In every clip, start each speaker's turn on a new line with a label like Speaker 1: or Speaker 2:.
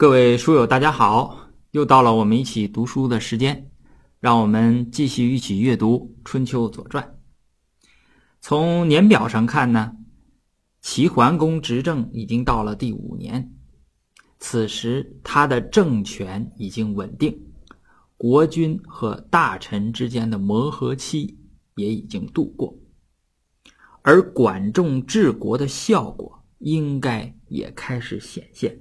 Speaker 1: 各位书友，大家好！又到了我们一起读书的时间，让我们继续一起阅读《春秋左传》。从年表上看呢，齐桓公执政已经到了第五年，此时他的政权已经稳定，国君和大臣之间的磨合期也已经度过，而管仲治国的效果应该也开始显现。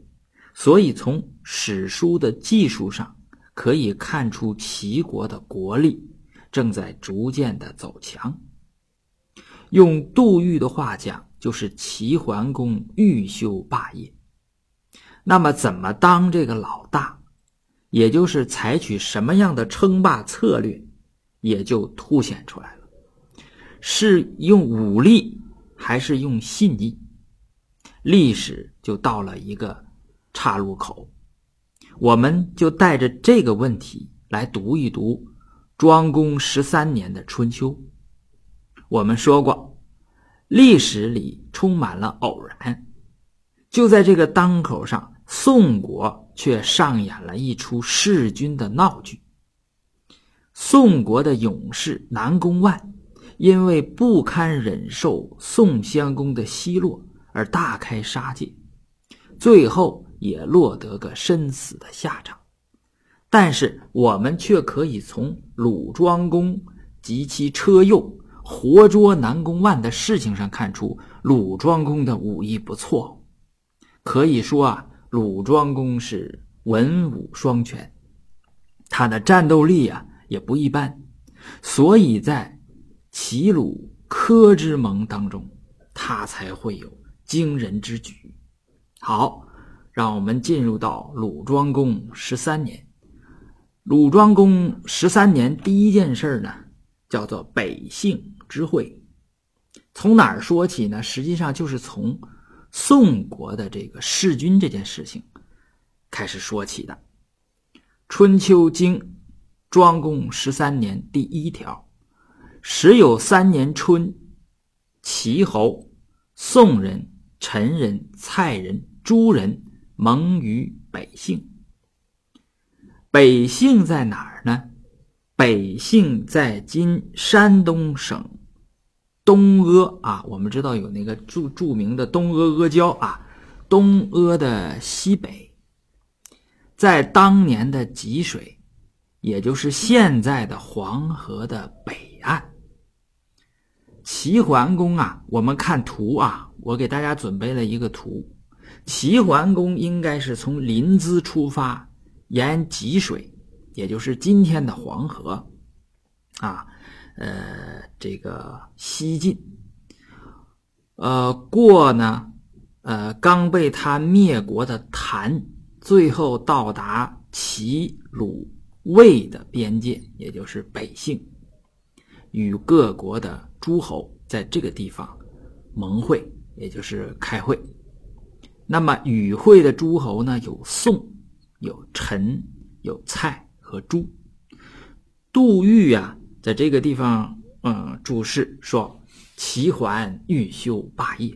Speaker 1: 所以，从史书的技术上可以看出，齐国的国力正在逐渐的走强。用杜预的话讲，就是齐桓公欲修霸业。那么，怎么当这个老大，也就是采取什么样的称霸策略，也就凸显出来了。是用武力，还是用信义？历史就到了一个。岔路口，我们就带着这个问题来读一读庄公十三年的春秋。我们说过，历史里充满了偶然，就在这个当口上，宋国却上演了一出弑君的闹剧。宋国的勇士南宫万，因为不堪忍受宋襄公的奚落，而大开杀戒，最后。也落得个身死的下场，但是我们却可以从鲁庄公及其车右活捉南宫万的事情上看出，鲁庄公的武艺不错，可以说啊，鲁庄公是文武双全，他的战斗力啊也不一般，所以在齐鲁柯之盟当中，他才会有惊人之举。好。让我们进入到鲁庄公十三年。鲁庄公十三年第一件事呢，叫做北杏之会。从哪儿说起呢？实际上就是从宋国的这个弑君这件事情开始说起的。《春秋经》庄公十三年第一条：时有三年春，齐侯、宋人、陈人、蔡人、朱人。蒙于北杏。北杏在哪儿呢？北杏在今山东省东阿啊。我们知道有那个著著名的东阿阿胶啊，东阿的西北，在当年的济水，也就是现在的黄河的北岸。齐桓公啊，我们看图啊，我给大家准备了一个图。齐桓公应该是从临淄出发，沿济水，也就是今天的黄河，啊，呃，这个西进，呃，过呢，呃，刚被他灭国的谭，最后到达齐鲁魏的边界，也就是北杏，与各国的诸侯在这个地方盟会，也就是开会。那么与会的诸侯呢，有宋、有陈、有蔡和朱。杜预啊，在这个地方，嗯，注释说，齐桓欲修霸业，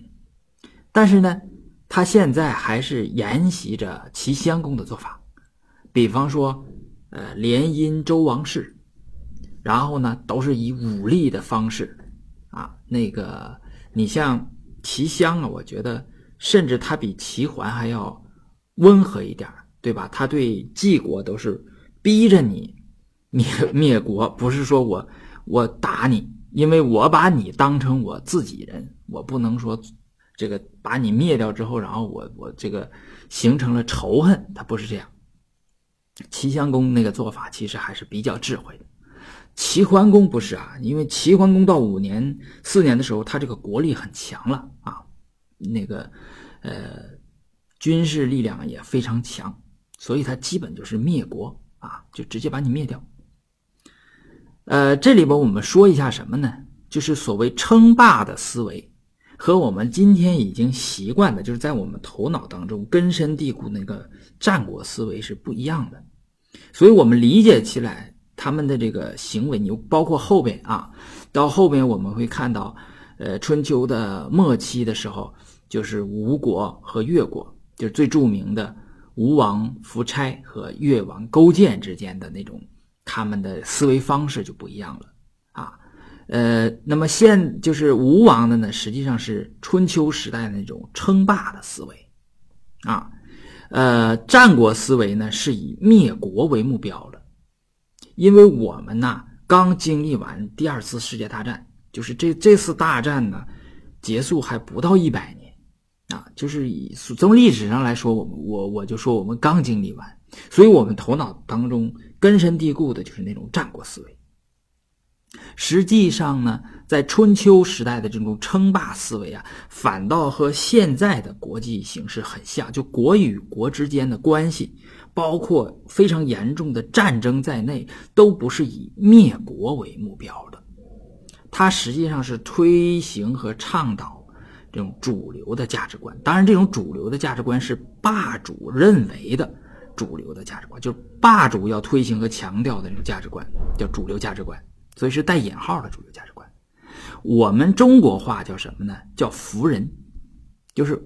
Speaker 1: 但是呢，他现在还是沿袭着齐襄公的做法，比方说，呃，联姻周王室，然后呢，都是以武力的方式，啊，那个，你像齐襄啊，我觉得。甚至他比齐桓还要温和一点对吧？他对晋国都是逼着你 灭灭国，不是说我我打你，因为我把你当成我自己人，我不能说这个把你灭掉之后，然后我我这个形成了仇恨，他不是这样。齐襄公那个做法其实还是比较智慧的，齐桓公不是啊，因为齐桓公到五年四年的时候，他这个国力很强了啊。那个，呃，军事力量也非常强，所以他基本就是灭国啊，就直接把你灭掉。呃，这里边我们说一下什么呢？就是所谓称霸的思维，和我们今天已经习惯的，就是在我们头脑当中根深蒂固那个战国思维是不一样的。所以我们理解起来他们的这个行为，你包括后边啊，到后边我们会看到，呃，春秋的末期的时候。就是吴国和越国，就是最著名的吴王夫差和越王勾践之间的那种他们的思维方式就不一样了啊。呃，那么现就是吴王的呢，实际上是春秋时代那种称霸的思维啊。呃，战国思维呢是以灭国为目标的，因为我们呢刚经历完第二次世界大战，就是这这次大战呢结束还不到一百年啊，就是以从历史上来说，我我我就说我们刚经历完，所以我们头脑当中根深蒂固的就是那种战国思维。实际上呢，在春秋时代的这种称霸思维啊，反倒和现在的国际形势很像。就国与国之间的关系，包括非常严重的战争在内，都不是以灭国为目标的。它实际上是推行和倡导这种主流的价值观。当然，这种主流的价值观是霸主认为的主流的价值观，就是霸主要推行和强调的那种价值观，叫主流价值观。所以是带引号的主流价值观。我们中国话叫什么呢？叫服人，就是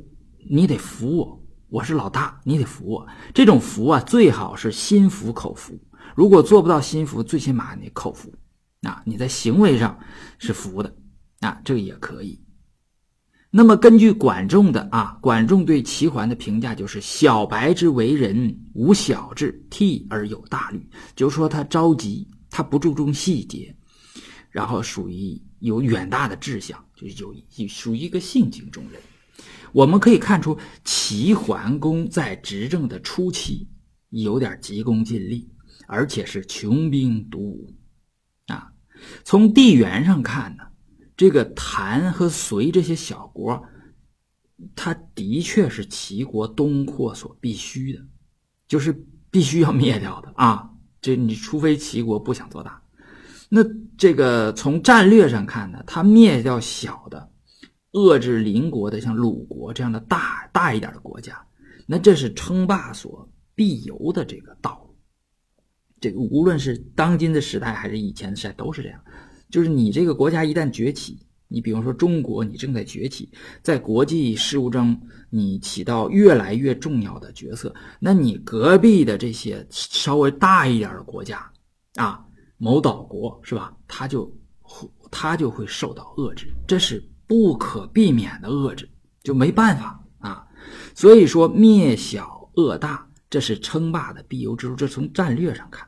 Speaker 1: 你得服我，我是老大，你得服我。这种服啊，最好是心服口服。如果做不到心服，最起码你口服啊，你在行为上是服的啊，这个也可以。那么根据管仲的啊，管仲对齐桓的评价就是：小白之为人，无小智，替而有大虑。就是说他着急。他不注重细节，然后属于有远大的志向，就是有属于一个性情中人。我们可以看出，齐桓公在执政的初期有点急功近利，而且是穷兵黩武啊。从地缘上看呢，这个谭和隋这些小国，它的确是齐国东扩所必须的，就是必须要灭掉的啊。这你除非齐国不想做大，那这个从战略上看呢，他灭掉小的，遏制邻国的，像鲁国这样的大大一点的国家，那这是称霸所必由的这个道路。这个无论是当今的时代还是以前的时代都是这样，就是你这个国家一旦崛起，你比如说中国，你正在崛起，在国际事务中你起到越来越重要的角色，那你隔壁的这些稍微大一点的国家，啊，某岛国是吧？他就他就会受到遏制，这是不可避免的遏制，就没办法啊。所以说灭小恶大，这是称霸的必由之路。这从战略上看，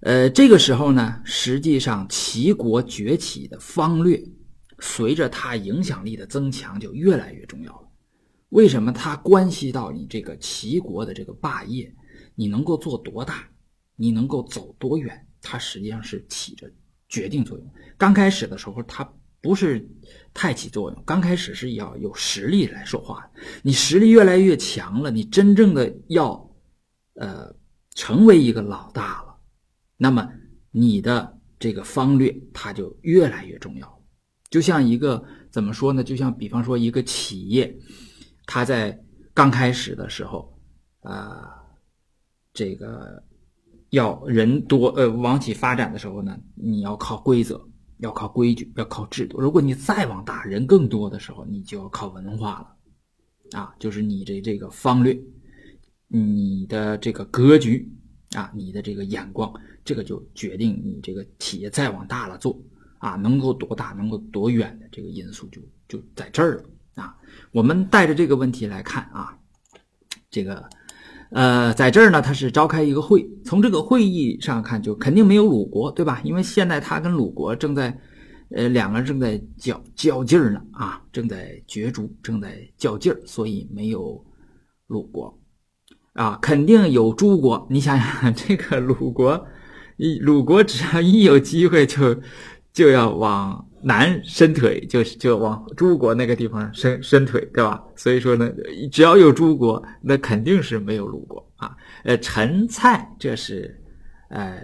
Speaker 1: 呃，这个时候呢，实际上齐国崛起的方略，随着它影响力的增强，就越来越重要了。为什么？它关系到你这个齐国的这个霸业，你能够做多大，你能够走多远，它实际上是起着决定作用。刚开始的时候，它不是太起作用，刚开始是要有实力来说话。你实力越来越强了，你真正的要，呃，成为一个老大了。那么你的这个方略，它就越来越重要。就像一个怎么说呢？就像比方说一个企业，它在刚开始的时候，啊，这个要人多，呃，往起发展的时候呢，你要靠规则，要靠规矩，要靠制度。如果你再往大，人更多的时候，你就要靠文化了，啊，就是你的这个方略，你的这个格局。啊，你的这个眼光，这个就决定你这个企业再往大了做啊，能够多大，能够多远的这个因素就就在这儿了啊。我们带着这个问题来看啊，这个呃，在这儿呢，他是召开一个会，从这个会议上看，就肯定没有鲁国，对吧？因为现在他跟鲁国正在呃两个人正在较较劲儿呢啊，正在角逐，正在较劲儿，所以没有鲁国。啊，肯定有诸国。你想想，这个鲁国，一鲁国只要一有机会，就就要往南伸腿，就就往诸国那个地方伸伸腿，对吧？所以说呢，只要有诸国，那肯定是没有鲁国啊。呃，陈蔡这是，呃，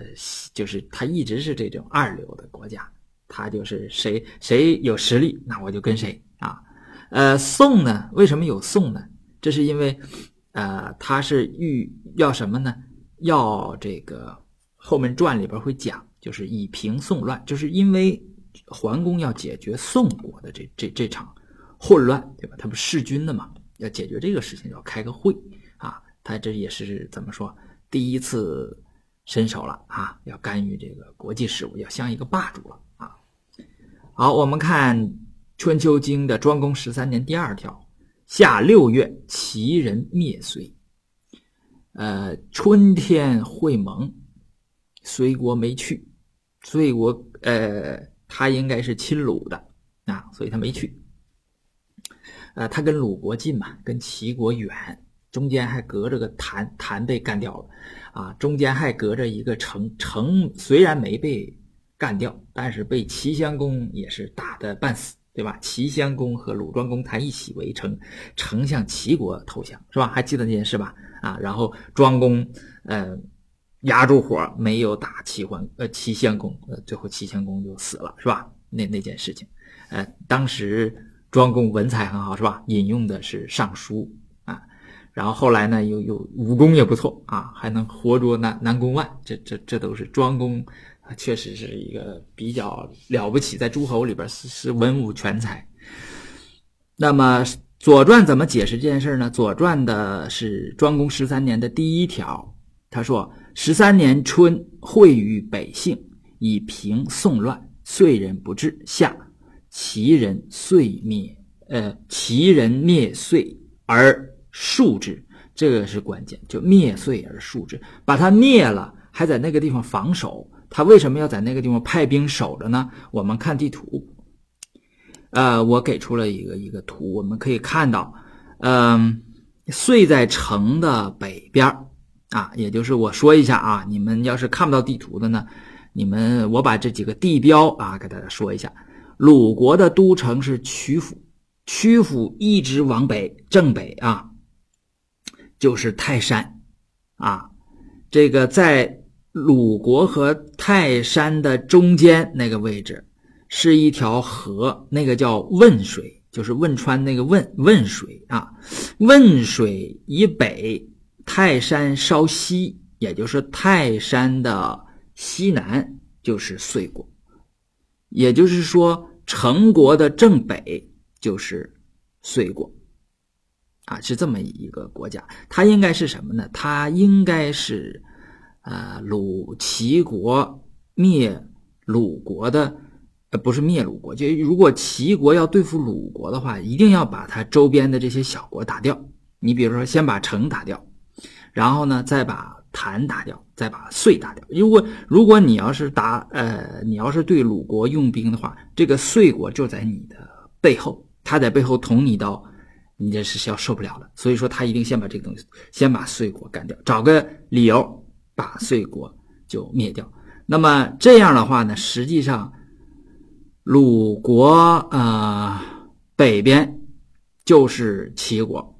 Speaker 1: 就是他一直是这种二流的国家，他就是谁谁有实力，那我就跟谁啊。呃，宋呢，为什么有宋呢？这是因为。呃，他是欲要什么呢？要这个《后面传》里边会讲，就是以平宋乱，就是因为桓公要解决宋国的这这这场混乱，对吧？他不弑君的嘛，要解决这个事情，要开个会啊他这也是怎么说第一次伸手了啊，要干预这个国际事务，要像一个霸主了啊。好，我们看《春秋经》的庄公十三年第二条：夏六月，齐人灭隋。呃，春天会盟，隋国没去，隋国呃，他应该是亲鲁的啊，所以他没去。呃，他跟鲁国近嘛，跟齐国远，中间还隔着个谭，谭被干掉了，啊，中间还隔着一个城，城虽然没被干掉，但是被齐襄公也是打的半死，对吧？齐襄公和鲁庄公他一起围城，城向齐国投降，是吧？还记得那件事吧？啊，然后庄公，呃，压住火没有打齐桓，呃，齐襄公，呃，最后齐襄公就死了，是吧？那那件事情，呃，当时庄公文采很好，是吧？引用的是《尚书》啊，然后后来呢，又又武功也不错啊，还能活捉南南宫万，这这这都是庄公，确实是一个比较了不起，在诸侯里边是是文武全才。那么。《左传》怎么解释这件事呢？《左传》的是庄公十三年的第一条，他说：“十三年春，会于北杏，以平宋乱，遂人不至。夏，齐人遂灭，呃，齐人灭遂而数之。这个是关键，就灭遂而数之，把他灭了，还在那个地方防守。他为什么要在那个地方派兵守着呢？我们看地图。”呃，我给出了一个一个图，我们可以看到，嗯，遂在城的北边啊，也就是我说一下啊，你们要是看不到地图的呢，你们我把这几个地标啊给大家说一下。鲁国的都城是曲阜，曲阜一直往北正北啊，就是泰山啊，这个在鲁国和泰山的中间那个位置。是一条河，那个叫汶水，就是汶川那个汶汶水啊。汶水以北，泰山稍西，也就是泰山的西南，就是遂国。也就是说，成国的正北就是遂国啊，是这么一个国家。它应该是什么呢？它应该是呃鲁齐国灭鲁国的。呃不是灭鲁国，就如果齐国要对付鲁国的话，一定要把它周边的这些小国打掉。你比如说，先把城打掉，然后呢，再把谭打掉，再把遂打掉。如果如果你要是打呃，你要是对鲁国用兵的话，这个遂国就在你的背后，他在背后捅你一刀，你这是要受不了的。所以说，他一定先把这个东西，先把遂国干掉，找个理由把遂国就灭掉。那么这样的话呢，实际上。鲁国啊，北边就是齐国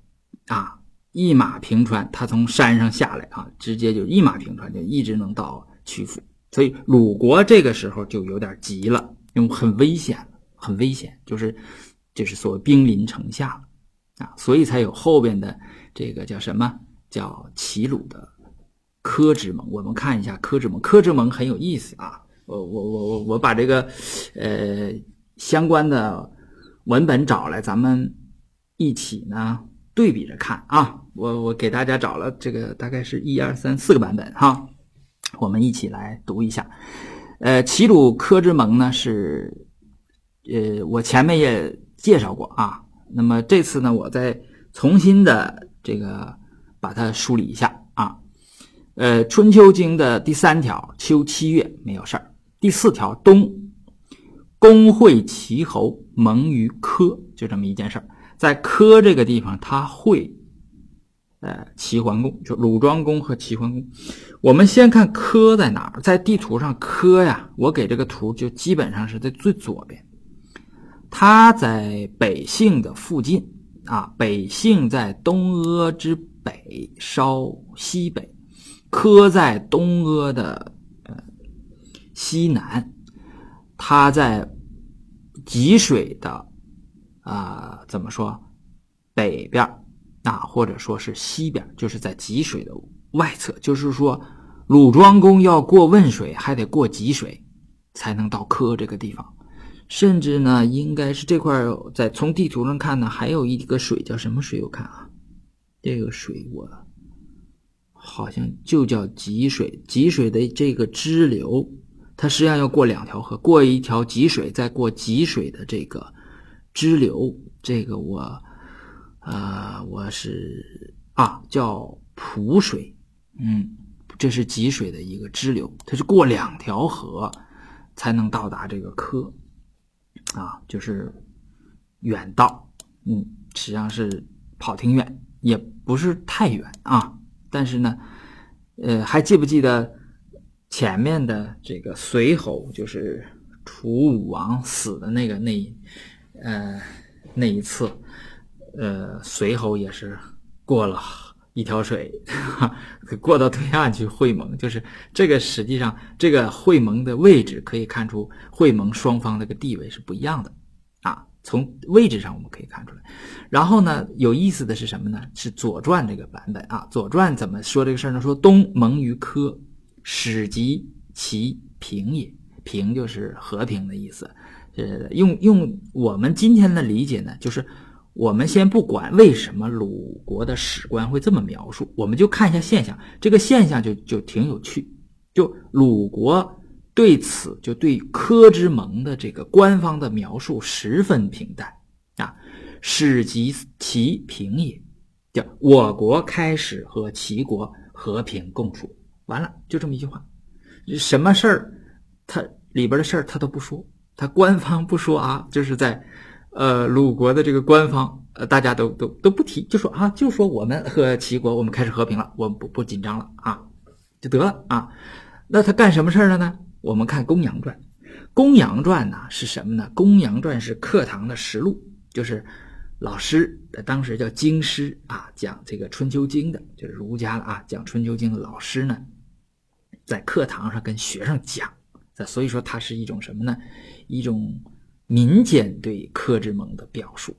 Speaker 1: 啊，一马平川，他从山上下来啊，直接就一马平川，就一直能到曲阜。所以鲁国这个时候就有点急了，因为很危险，很危险，就是就是所谓兵临城下了啊，所以才有后边的这个叫什么叫齐鲁的柯之盟。我们看一下柯之盟，柯之盟很有意思啊。我我我我我把这个，呃，相关的文本找来，咱们一起呢对比着看啊。我我给大家找了这个大概是一二三四个版本哈，我们一起来读一下。呃，齐鲁柯之盟呢是，呃，我前面也介绍过啊。那么这次呢，我再重新的这个把它梳理一下。呃，《春秋经》的第三条，秋七月没有事儿。第四条，冬，公会齐侯盟于柯，就这么一件事儿，在柯这个地方，他会，呃，齐桓公，就鲁庄公和齐桓公。我们先看柯在哪儿，在地图上，柯呀，我给这个图就基本上是在最左边，他在北杏的附近啊，北杏在东阿之北，稍西北，柯在东阿的。西南，它在济水的啊，怎么说？北边啊，或者说是西边，就是在济水的外侧。就是说，鲁庄公要过汶水，还得过济水，才能到柯这个地方。甚至呢，应该是这块在从地图上看呢，还有一个水叫什么水？我看啊，这个水我好像就叫吉水。吉水的这个支流，它实际上要过两条河，过一条吉水，再过吉水的这个支流。这个我，呃，我是啊，叫蒲水，嗯，这是吉水的一个支流，它是过两条河才能到达这个科，啊，就是远道，嗯，实际上是跑挺远，也不是太远啊。但是呢，呃，还记不记得前面的这个随侯，就是楚武王死的那个那，呃，那一次，呃，随侯也是过了一条水，哈 过到对岸去会盟，就是这个实际上这个会盟的位置可以看出会盟双方这个地位是不一样的。从位置上我们可以看出来，然后呢，有意思的是什么呢？是《左传》这个版本啊，《左传》怎么说这个事儿呢？说东盟于柯，始及其平也，平就是和平的意思。呃，用用我们今天的理解呢，就是我们先不管为什么鲁国的史官会这么描述，我们就看一下现象，这个现象就就挺有趣，就鲁国。对此，就对柯之盟的这个官方的描述十分平淡。啊，始及其平也，叫我国开始和齐国和平共处，完了就这么一句话，什么事儿，他里边的事儿他都不说，他官方不说啊，就是在，呃，鲁国的这个官方，呃，大家都都都不提，就说啊，就说我们和齐国我们开始和平了，我们不不紧张了啊，就得了啊，那他干什么事儿了呢？我们看《公羊传》，《公羊传》呢是什么呢？《公羊传》是课堂的实录，就是老师当时叫经师啊，讲这个《春秋经》的，就是儒家的啊，讲《春秋经》的老师呢，在课堂上跟学生讲，所以说它是一种什么呢？一种民间对柯之盟的表述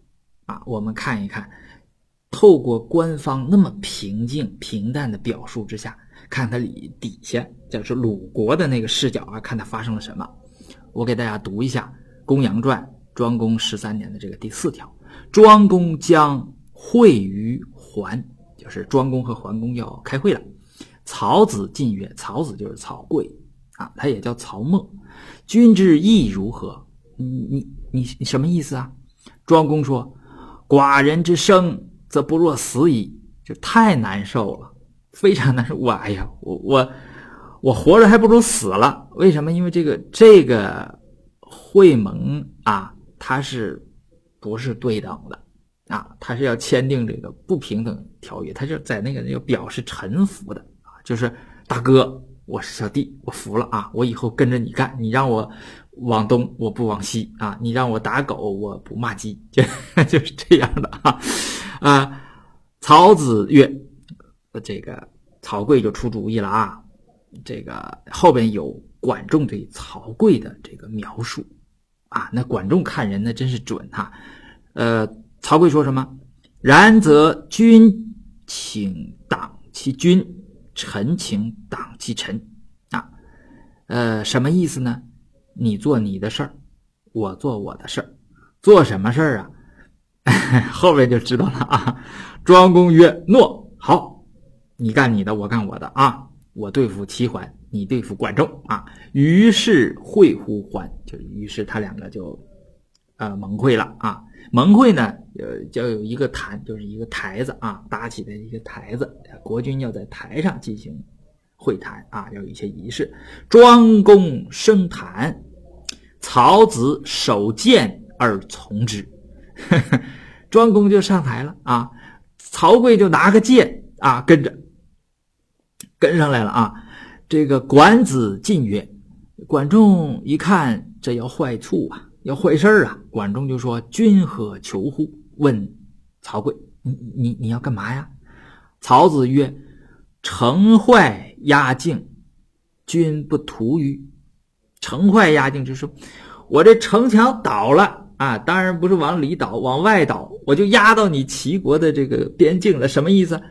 Speaker 1: 啊。我们看一看，透过官方那么平静平淡的表述之下。看它里底下，就是鲁国的那个视角啊，看它发生了什么。我给大家读一下《公羊传》庄公十三年的这个第四条：庄公将会于桓，就是庄公和桓公要开会了。曹子进曰：“曹子就是曹刿啊，他也叫曹沫。君之意如何？你你你你什么意思啊？”庄公说：“寡人之生，则不若死矣，就太难受了。”非常难受，我哎呀，我我我活着还不如死了。为什么？因为这个这个会盟啊，它是不是对等的啊？它是要签订这个不平等条约，它就在那个要表示臣服的啊，就是大哥，我是小弟，我服了啊，我以后跟着你干，你让我往东，我不往西啊，你让我打狗，我不骂鸡，就 就是这样的啊啊。曹子曰。这个曹刿就出主意了啊！这个后边有管仲对曹刿的这个描述啊，那管仲看人那真是准哈。呃，曹刿说什么？然则君请党其君，臣请党其臣啊。呃，什么意思呢？你做你的事儿，我做我的事儿，做什么事儿啊？后边就知道了啊。庄公曰：“诺，好。”你干你的，我干我的啊！我对付齐桓，你对付管仲啊！于是会乎桓，就于是他两个就，呃，盟会了啊！盟会呢，呃，就有一个坛，就是一个台子啊，搭起的一个台子，国君要在台上进行会谈啊，要有一些仪式。庄公升坛，曹子守剑而从之，庄公就上台了啊，曹刿就拿个剑啊，跟着。跟上来了啊！这个管子进曰：“管仲一看这要坏处啊，要坏事啊！”管仲就说：“君何求乎？”问曹刿：“你你你要干嘛呀？”曹子曰：“城坏压境，君不图于？城坏压境就是我这城墙倒了啊！当然不是往里倒，往外倒，我就压到你齐国的这个边境了。什么意思？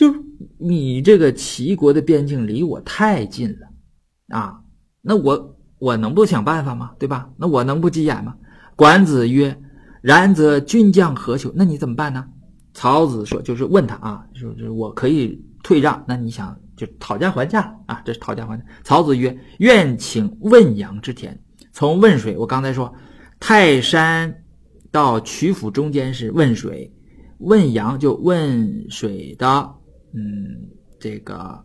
Speaker 1: 就是。”你这个齐国的边境离我太近了，啊，那我我能不想办法吗？对吧？那我能不急眼吗？管子曰：“然则君将何求？那你怎么办呢？”曹子说：“就是问他啊，就是我可以退让，那你想就讨价还价啊？这是讨价还价。曹子曰：“愿请汶阳之田。”从汶水，我刚才说泰山到曲阜中间是汶水，汶阳就汶水的，嗯，这个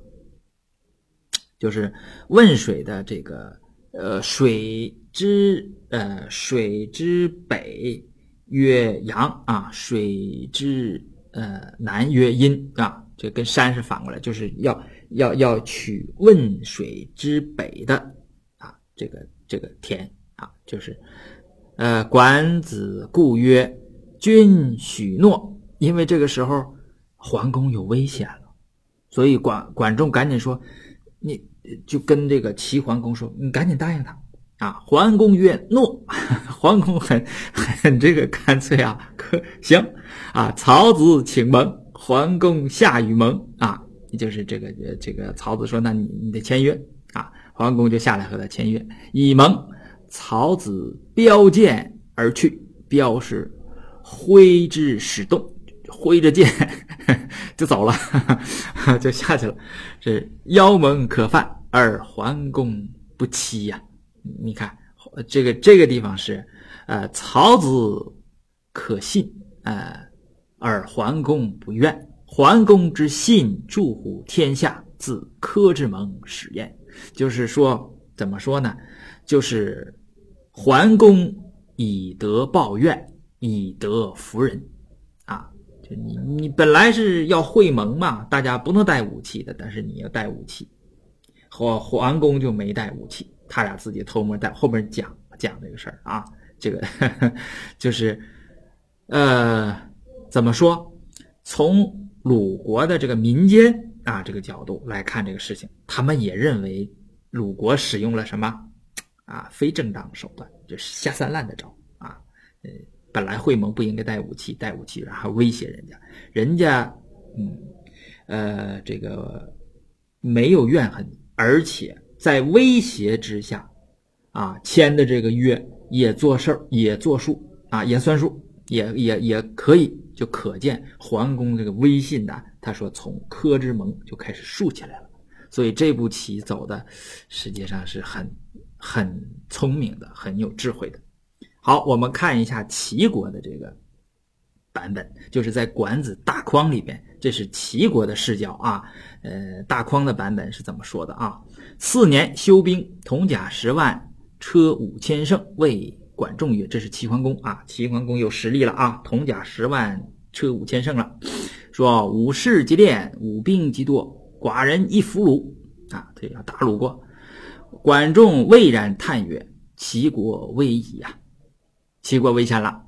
Speaker 1: 就是汶水的这个呃水之呃水之北曰阳啊，水之呃南曰阴啊，这跟山是反过来，就是要要要取汶水之北的啊这个这个田。啊，就是，呃，管子故曰：“君许诺。”因为这个时候桓公有危险了，所以管管仲赶紧说：“你就跟这个齐桓公说，你赶紧答应他。”啊，桓公曰：“诺。”桓公很很这个干脆啊，可行啊。曹子请盟，桓公下与盟啊，就是这个这个曹子说：“那你你得签约啊。”桓公就下来和他签约，以盟。曹子标剑而去，标是挥之使动，挥着剑 就走了，就下去了。这妖盟可犯，而桓公不欺呀。你看，这个这个地方是，呃，曹子可信，呃，而桓公不愿。桓公之信助乎天下，自柯之盟始焉。就是说，怎么说呢？就是。桓公以德报怨，以德服人，就你你本来是要会盟嘛，大家不能带武器的，但是你要带武器，和桓公就没带武器，他俩自己偷摸带。后面讲讲这个事儿啊，这个 就是，呃，怎么说？从鲁国的这个民间啊这个角度来看这个事情，他们也认为鲁国使用了什么？啊，非正当手段就是下三滥的招啊！呃，本来会盟不应该带武器，带武器然后威胁人家，人家嗯呃这个没有怨恨，而且在威胁之下啊签的这个约也做事儿也作数啊也算数也也也可以，就可见桓公这个威信呐。他说从柯之盟就开始竖起来了，所以这步棋走的实际上是很。很聪明的，很有智慧的。好，我们看一下齐国的这个版本，就是在《管子·大匡》里边，这是齐国的视角啊。呃，大匡的版本是怎么说的啊？四年修兵，铜甲十万，车五千乘，谓管仲曰：“这是齐桓公啊，齐桓公有实力了啊，铜甲十万，车五千乘了。说武士即练，武兵即多，寡人一俘虏啊，他要打鲁国。”管仲蔚然叹曰：“齐国危矣呀！齐国危险了。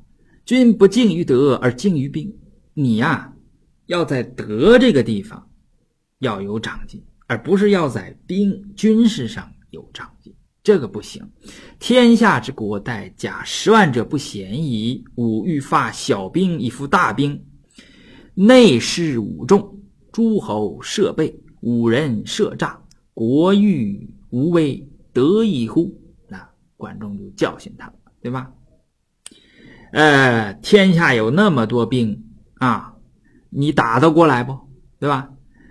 Speaker 1: 君不敬于德而敬于兵，你呀，要在德这个地方要有长进，而不是要在兵军事上有长进。这个不行。天下之国，待甲十万者不嫌矣。吾欲发小兵以服大兵，内事五众，诸侯设备，五人设诈，国欲。”无为得意乎？那管仲就教训他，对吧？呃，天下有那么多兵啊，你打得过来不？对吧？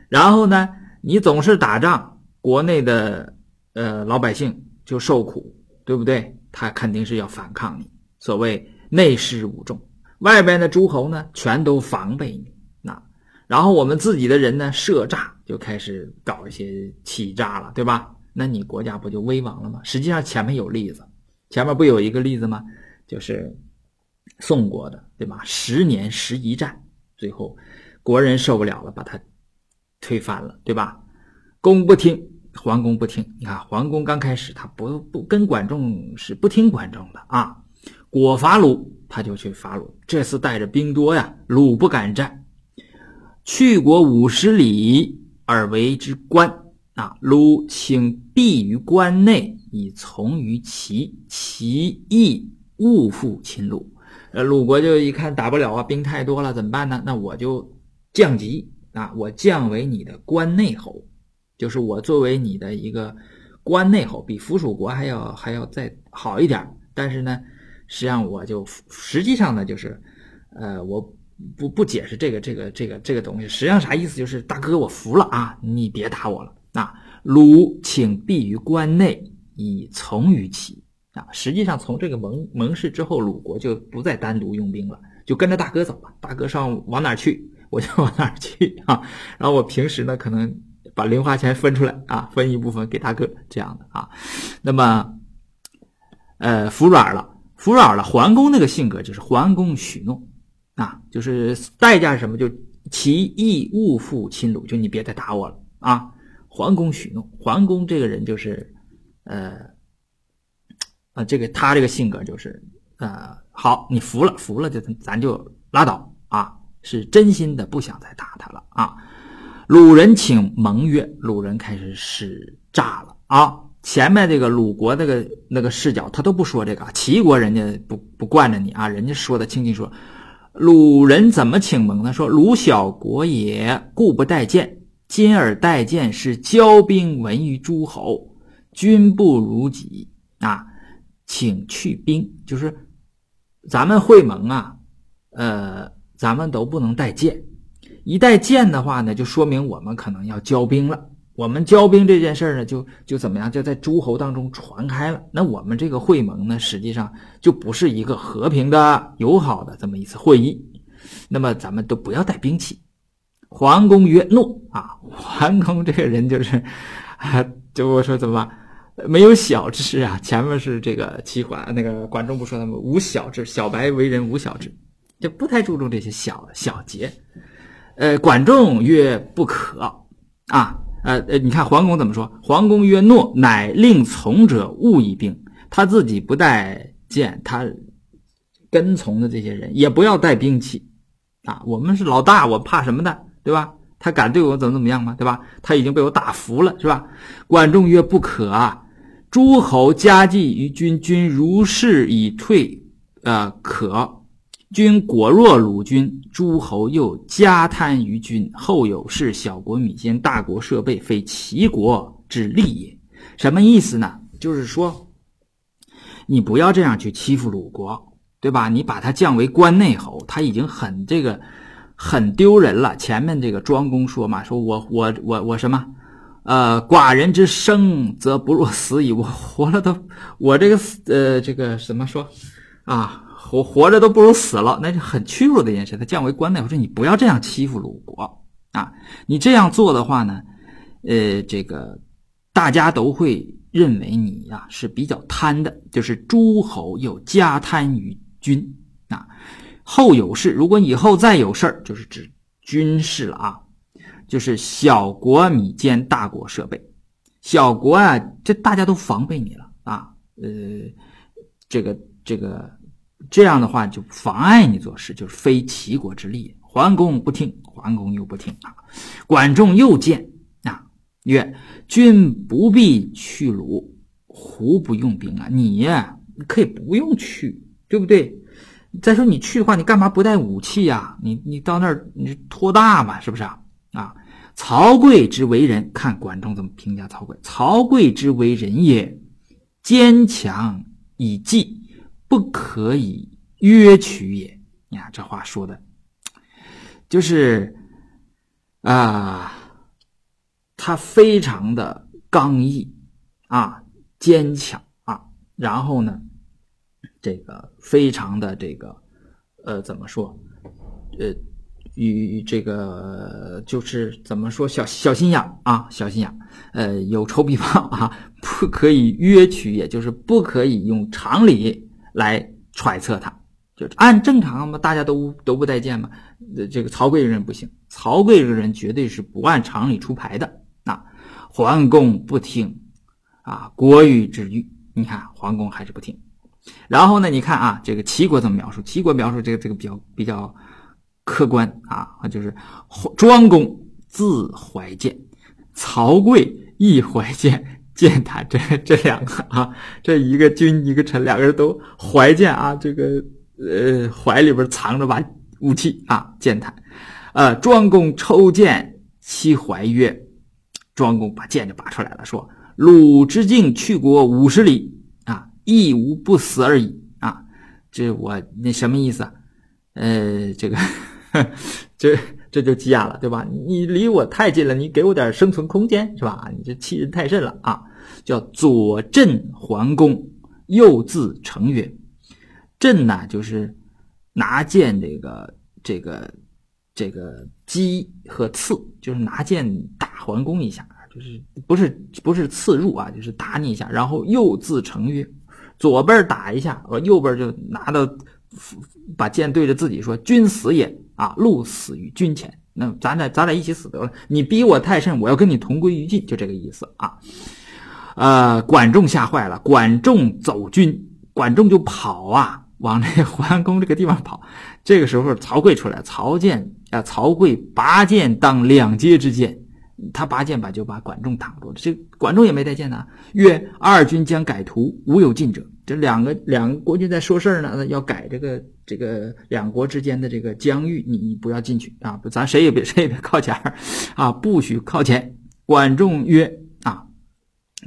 Speaker 1: 然后呢，你总是打仗，国内的呃老百姓就受苦，对不对？他肯定是要反抗你。所谓内侍五众，外边的诸侯呢，全都防备你。那然后我们自己的人呢，设诈，就开始搞一些欺诈了，对吧？那你国家不就危亡了吗？实际上前面有例子，前面不有一个例子吗？就是宋国的，对吧？十年十一战，最后国人受不了了，把他推翻了，对吧？公不听，桓公不听。你看桓公刚开始他不不跟管仲是不听管仲的啊。果伐鲁，他就去伐鲁。这次带着兵多呀，鲁不敢战，去国五十里而为之关。啊，鲁请避于关内，以从于齐，齐亦勿复秦鲁。呃，鲁国就一看打不了啊，兵太多了，怎么办呢？那我就降级啊，我降为你的关内侯，就是我作为你的一个关内侯，比附属国还要还要再好一点。但是呢，实际上我就实际上呢，就是呃，我不不解释这个这个这个这个东西，实际上啥意思？就是大哥，我服了啊，你别打我了啊！鲁请避于关内，以从于齐啊。实际上，从这个盟盟誓之后，鲁国就不再单独用兵了，就跟着大哥走了。大哥上往哪去，我就往哪去啊。然后我平时呢，可能把零花钱分出来啊，分一部分给大哥这样的啊。那么，呃，服软了，服软了。桓公那个性格就是桓公许诺。啊，就是代价是什么？就其义勿复亲鲁，就你别再打我了啊！桓公许诺，桓公这个人就是，呃，啊，这个他这个性格就是，呃，好，你服了，服了就咱就拉倒啊，是真心的不想再打他了啊。鲁人请盟约，鲁人开始使诈了啊。前面这个鲁国那个那个视角他都不说这个，齐国人家不不惯着你啊，人家说的清清楚。鲁人怎么请盟呢？说鲁小国也，故不待见。今而待见，是骄兵闻于诸侯，君不如己，请去兵。就是咱们会盟啊，呃，咱们都不能带剑。一带剑的话呢，就说明我们可能要交兵了。我们交兵这件事呢，就就怎么样，就在诸侯当中传开了。那我们这个会盟呢，实际上就不是一个和平的、友好的这么一次会议。那么咱们都不要带兵器。桓公曰：“怒啊！”桓公这个人就是，啊 就我说怎么没有小智啊？前面是这个齐桓，那个管仲不说他们无小智，小白为人无小智，就不太注重这些小小节。呃，管仲曰：“不可啊。”呃呃，你看桓公怎么说？桓公曰：“诺，乃令从者勿以兵。”他自己不带剑，他跟从的这些人也不要带兵器啊。我们是老大，我怕什么的，对吧？他敢对我怎么怎么样吗？对吧？他已经被我打服了，是吧？管仲曰：“不可啊！诸侯加计于君，君如是以退，呃，可。”君果若鲁君，诸侯又加贪于君，后有事，小国米坚，大国设备，非齐国之利也。什么意思呢？就是说，你不要这样去欺负鲁国，对吧？你把他降为关内侯，他已经很这个很丢人了。前面这个庄公说嘛，说我我我我什么？呃，寡人之生则不若死矣。我活了都，我这个呃这个怎么说啊？活活着都不如死了，那就很屈辱的一件事。他降为关内，我说你不要这样欺负鲁国啊！你这样做的话呢，呃，这个大家都会认为你呀是比较贪的，就是诸侯有加贪于君啊。后有事，如果以后再有事儿，就是指军事了啊，就是小国米兼，大国设备。小国啊，这大家都防备你了啊，呃，这个这个。这样的话就妨碍你做事，就是非齐国之利。桓公不听，桓公又不听啊。管仲又见啊，曰：“君不必去鲁，胡不用兵啊？你呀，可以不用去，对不对？再说你去的话，你干嘛不带武器呀？你你到那儿你托大嘛，是不是啊？曹刿之为人，看管仲怎么评价曹刿。曹刿之为人也，坚强以济。”不可以约取也。你看这话说的，就是啊，他非常的刚毅啊，坚强啊，然后呢，这个非常的这个呃，怎么说？呃，与这个就是怎么说？小小心眼啊，小心眼。呃，有仇必报啊，不可以约取，也就是不可以用常理。来揣测他，就按正常嘛，大家都都不待见嘛。这个曹刿这人不行，曹刿这个人绝对是不按常理出牌的。那桓公不听啊，国语之欲，你看桓公还是不听。然后呢，你看啊，这个齐国怎么描述？齐国描述这个这个比较比较客观啊，就是庄公自怀剑，曹刿亦怀剑。剑谈这这两个啊，这一个君一个臣，两个人都怀剑啊，这个呃怀里边藏着把武器啊，剑谈。呃，庄公抽剑，其怀曰：“庄公把剑就拔出来了，说：‘鲁之境去国五十里啊，亦无不死而已啊。’这我那什么意思啊？呃，这个 这这就急眼了，对吧？你离我太近了，你给我点生存空间，是吧？你这欺人太甚了啊！叫左镇桓公，右字成曰：“镇呢，就是拿剑这个这个这个击和刺，就是拿剑打桓公一下，就是不是不是刺入啊，就是打你一下。然后右字成曰，左边打一下，我右边就拿到把剑对着自己说：‘君死也啊，鹿死于君前。’那咱俩咱俩一起死得了。你逼我太甚，我要跟你同归于尽，就这个意思啊。呃，管仲吓坏了，管仲走军，管仲就跑啊，往这桓公这个地方跑。这个时候，曹刿出来，曹建啊，曹刿拔剑当两阶之剑，他拔剑把就把管仲挡住了。这管仲也没带剑呢，曰：“二军将改图，无有进者。”这两个两个国君在说事呢，要改这个这个两国之间的这个疆域，你不要进去啊！咱谁也别谁也别靠前啊，不许靠前。管仲曰：“啊，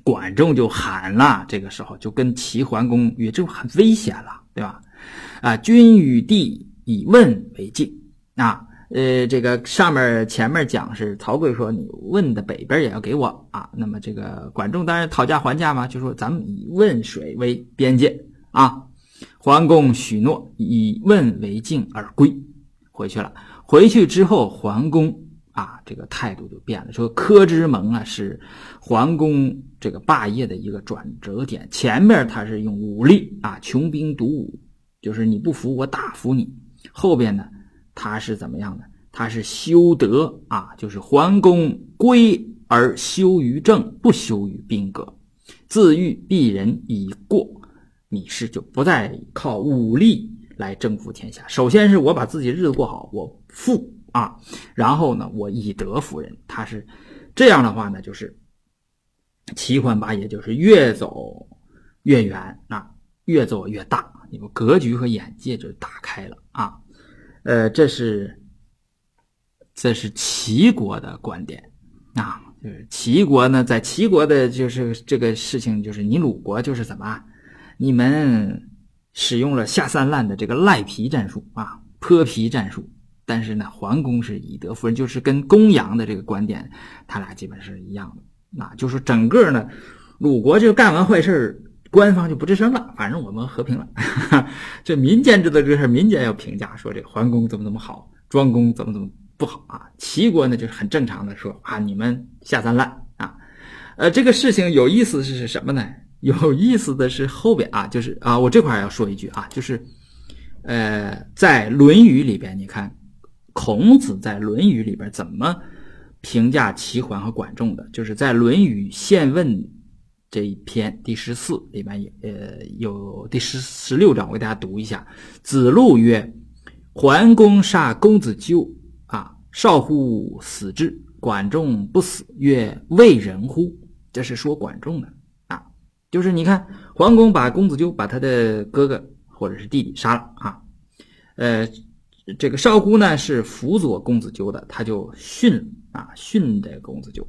Speaker 1: 管仲就喊了，这个时候就跟齐桓公曰：‘这很危险了，对吧？’啊，君与地以问为境啊。”呃，这个上面前面讲是曹刿说你问的北边也要给我啊，那么这个管仲当然讨价还价嘛，就说咱们以汶水为边界啊。桓公许诺，以问为敬而归，回去了。回去之后，桓公啊，这个态度就变了，说柯之盟啊是桓公这个霸业的一个转折点。前面他是用武力啊，穷兵黩武，就是你不服我打服你。后边呢？他是怎么样的？他是修德啊，就是桓公归而修于政，不修于兵革，自欲避人以过。你是就不再靠武力来征服天下。首先是我把自己日子过好，我富啊，然后呢，我以德服人。他是这样的话呢，就是齐桓霸也就是越走越远啊，越走越大，你们格局和眼界就打开了啊。呃，这是，这是齐国的观点啊，就是齐国呢，在齐国的就是这个事情，就是你鲁国就是怎么，你们使用了下三滥的这个赖皮战术啊，泼皮战术，但是呢，桓公是以德服人，就是跟公羊的这个观点，他俩基本是一样的，那就是整个呢，鲁国就干完坏事官方就不吱声了，反正我们和平了。这民间知道这事民间要评价说这个桓公怎么怎么好，庄公怎么怎么不好啊？齐国呢就是很正常的说啊，你们下三滥啊。呃，这个事情有意思是什么呢？有意思的是后边啊，就是啊，我这块要说一句啊，就是呃，在《论语》里边，你看孔子在《论语》里边怎么评价齐桓和管仲的，就是在《论语宪问》。这一篇第十四里面有呃有第十十六章，我给大家读一下。子路曰：“桓公杀公子纠啊，少乎死之。管仲不死，曰：为人乎？”这是说管仲的，就是你看桓公把公子纠把他的哥哥或者是弟弟杀了啊，呃，这个少姑呢是辅佐公子纠的，他就训啊训这公子纠，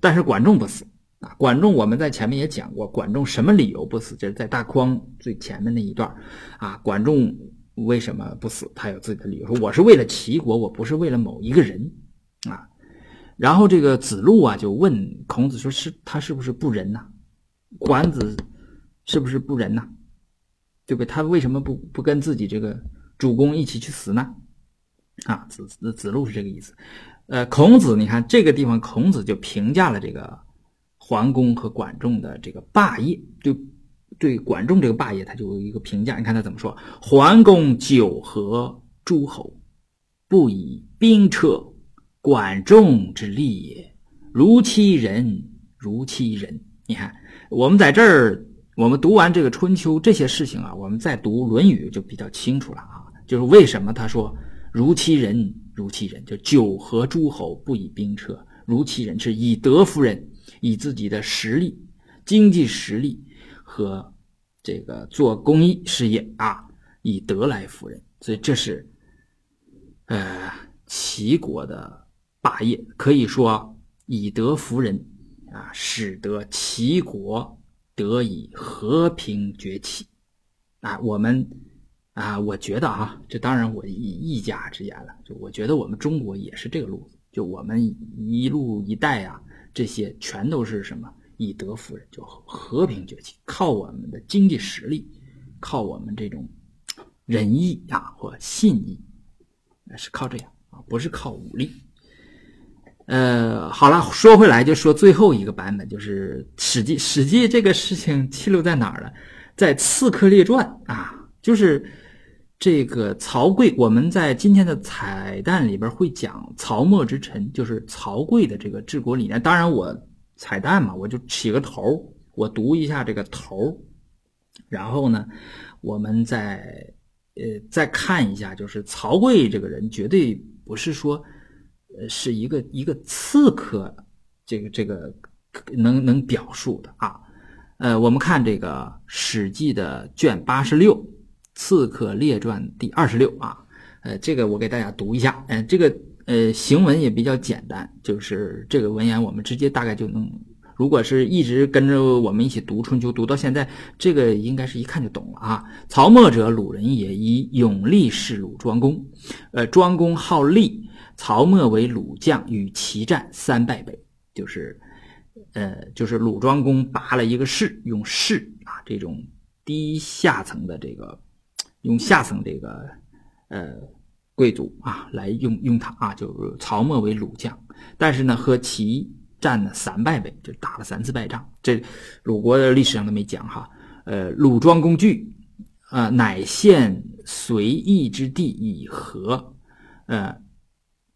Speaker 1: 但是管仲不死。啊，管仲，我们在前面也讲过，管仲什么理由不死？就是在大框最前面那一段啊，管仲为什么不死？他有自己的理由，说我是为了齐国，我不是为了某一个人啊。然后这个子路啊，就问孔子说：“是他是不是不仁呐？管子是不是不仁呐？对不对？他为什么不不跟自己这个主公一起去死呢？”啊，子子路是这个意思。呃，孔子，你看这个地方，孔子就评价了这个。桓公和管仲的这个霸业，对对管仲这个霸业，他就有一个评价。你看他怎么说：“桓公九合诸侯，不以兵车，管仲之利也。如其人，如其人。”你看，我们在这儿，我们读完这个春秋这些事情啊，我们再读《论语》就比较清楚了啊。就是为什么他说“如其人，如其人”，就九合诸侯，不以兵车，如其人是以德服人。以自己的实力、经济实力和这个做公益事业啊，以德来服人，所以这是呃齐国的霸业，可以说以德服人啊，使得齐国得以和平崛起啊。我们啊，我觉得啊，这当然我一一家之言了，就我觉得我们中国也是这个路子，就我们一路一带啊，这些全都是什么以德服人，就和平崛起，靠我们的经济实力，靠我们这种仁义啊或信义，是靠这样啊，不是靠武力。呃，好了，说回来就说最后一个版本，就是《史记》。《史记》这个事情记录在哪儿了？在《刺客列传》啊，就是这个曹刿。我们在今天的彩蛋里边会讲曹沫之臣，就是曹刿的这个治国理念。当然，我彩蛋嘛，我就起个头，我读一下这个头，然后呢，我们再呃再看一下，就是曹刿这个人绝对不是说。呃，是一个一个刺客，这个这个能能表述的啊。呃，我们看这个《史记》的卷八十六《刺客列传》第二十六啊。呃，这个我给大家读一下。嗯，这个呃行文也比较简单，就是这个文言我们直接大概就能。如果是一直跟着我们一起读《春秋》，读到现在，这个应该是一看就懂了啊。曹沫者，鲁人也，以勇力示鲁庄公。呃，庄公好利。曹沫为鲁将，与齐战三败北，就是，呃，就是鲁庄公拔了一个士，用士啊这种低下层的这个，用下层这个，呃，贵族啊来用用他啊，就是曹沫为鲁将，但是呢和齐战了三败北，就打了三次败仗。这鲁国的历史上都没讲哈。呃，鲁庄公惧，呃，乃献随意之地以和，呃。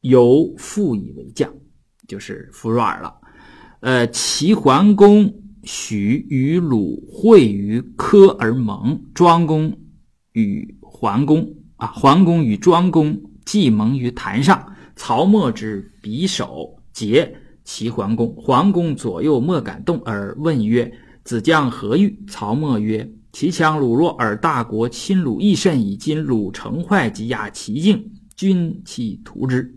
Speaker 1: 由复以为将，就是夫若尔了。呃，齐桓公许与鲁会于柯而盟，庄公与桓公啊，桓公与庄公既盟于坛上。曹沫之匕首结齐桓公，桓公左右莫敢动，而问曰：“子将何欲？”曹沫曰：“其强鲁弱，而大国侵鲁亦甚矣。今鲁城坏，及压其境，君其图之。”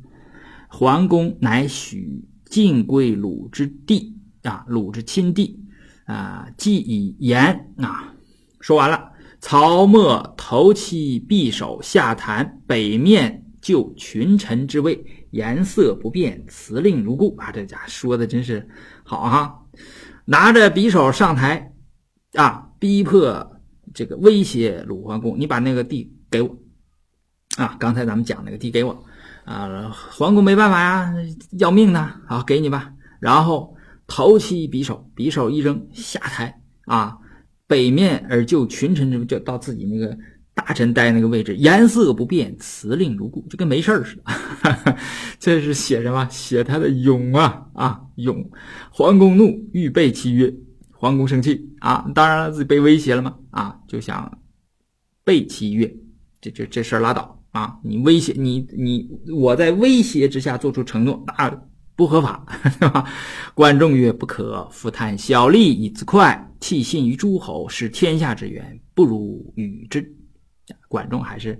Speaker 1: 桓公乃许晋归鲁之地啊，鲁之亲地啊，既以言啊，说完了。曹沫投其匕首下坛，北面就群臣之位，颜色不变，辞令如故啊。这家说的真是好哈，拿着匕首上台啊，逼迫这个威胁鲁桓公，你把那个地给我啊，刚才咱们讲那个地给我。啊，桓公没办法呀，要命呢！好，给你吧。然后投其匕首，匕首一扔，下台啊，北面而就群臣之就到自己那个大臣待那个位置，颜色不变，辞令如故，就跟没事似的。这是写什么？写他的勇啊啊勇！桓公怒，欲背其约。桓公生气啊，当然了，自己被威胁了嘛啊，就想背其约，这这这事儿拉倒。啊！你威胁你你我在威胁之下做出承诺，那不合法，是吧？管仲曰：“不可，夫贪小利以自快，弃信于诸侯，使天下之源，不如与之。”管仲还是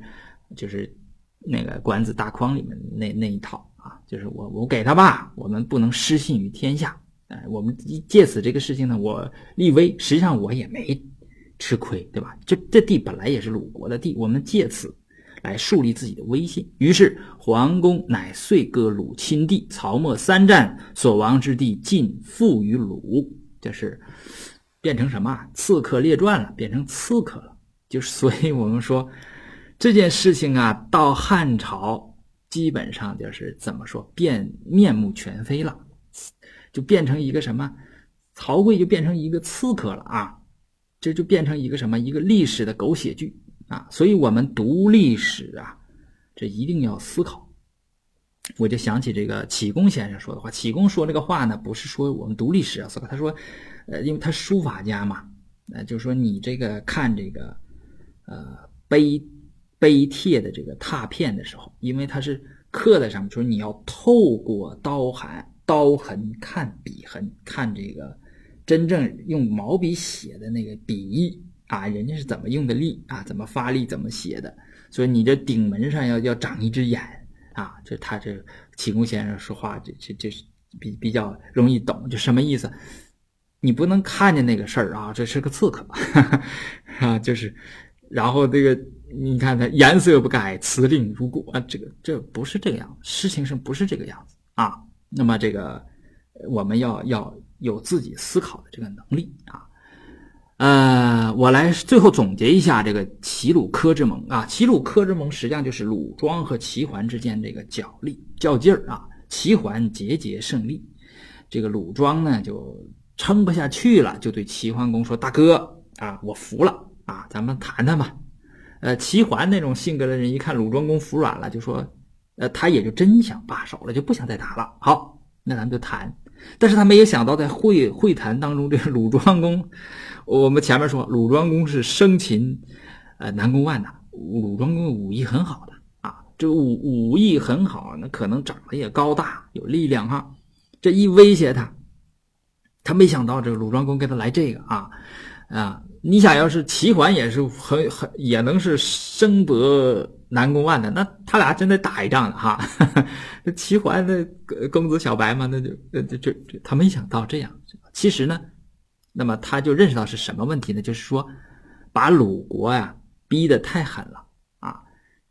Speaker 1: 就是那个《管子大框》里面那那一套啊，就是我我给他吧，我们不能失信于天下。哎，我们借此这个事情呢，我立威，实际上我也没吃亏，对吧？这这地本来也是鲁国的地，我们借此。来树立自己的威信，于是桓公乃遂割鲁亲地，曹沫三战所亡之地尽复于鲁，就是变成什么刺客列传了，变成刺客了。就是所以我们说这件事情啊，到汉朝基本上就是怎么说变面目全非了，就变成一个什么曹刿就变成一个刺客了啊，这就变成一个什么一个历史的狗血剧。啊，所以我们读历史啊，这一定要思考。我就想起这个启功先生说的话。启功说这个话呢，不是说我们读历史要思考。他说，呃，因为他书法家嘛，呃，就是说你这个看这个，呃，碑碑帖的这个拓片的时候，因为它是刻在上面，就是你要透过刀痕、刀痕看笔痕，看这个真正用毛笔写的那个笔意。啊，人家是怎么用的力啊？怎么发力？怎么写的？所以你这顶门上要要长一只眼啊！这他这启功先生说话，这这这是比比较容易懂，就什么意思？你不能看见那个事儿啊，这是个刺客哈哈 啊，就是，然后这个你看他颜色不改，辞令如故啊，这个这不是这个样子，事情上不是这个样子啊。那么这个我们要要有自己思考的这个能力啊。呃，我来最后总结一下这个齐鲁柯之盟啊，齐鲁柯之盟实际上就是鲁庄和齐桓之间这个角力较劲儿啊，齐桓节节胜利，这个鲁庄呢就撑不下去了，就对齐桓公说：“大哥啊，我服了啊，咱们谈谈吧。”呃，齐桓那种性格的人一看鲁庄公服软了，就说：“呃，他也就真想罢手了，就不想再打了。好，那咱们就谈。”但是他没有想到，在会会谈当中，这个鲁庄公。我们前面说鲁庄公是生擒，呃南宫万的。鲁庄公武艺很好的啊，这武武艺很好，那可能长得也高大有力量哈。这一威胁他，他没想到这个鲁庄公给他来这个啊啊！你想要是齐桓也是很很也能是生得南宫万的，那他俩真得打一仗了哈。这 齐桓的公子小白嘛，那就这这这他没想到这样。其实呢。那么他就认识到是什么问题呢？就是说，把鲁国呀逼得太狠了啊，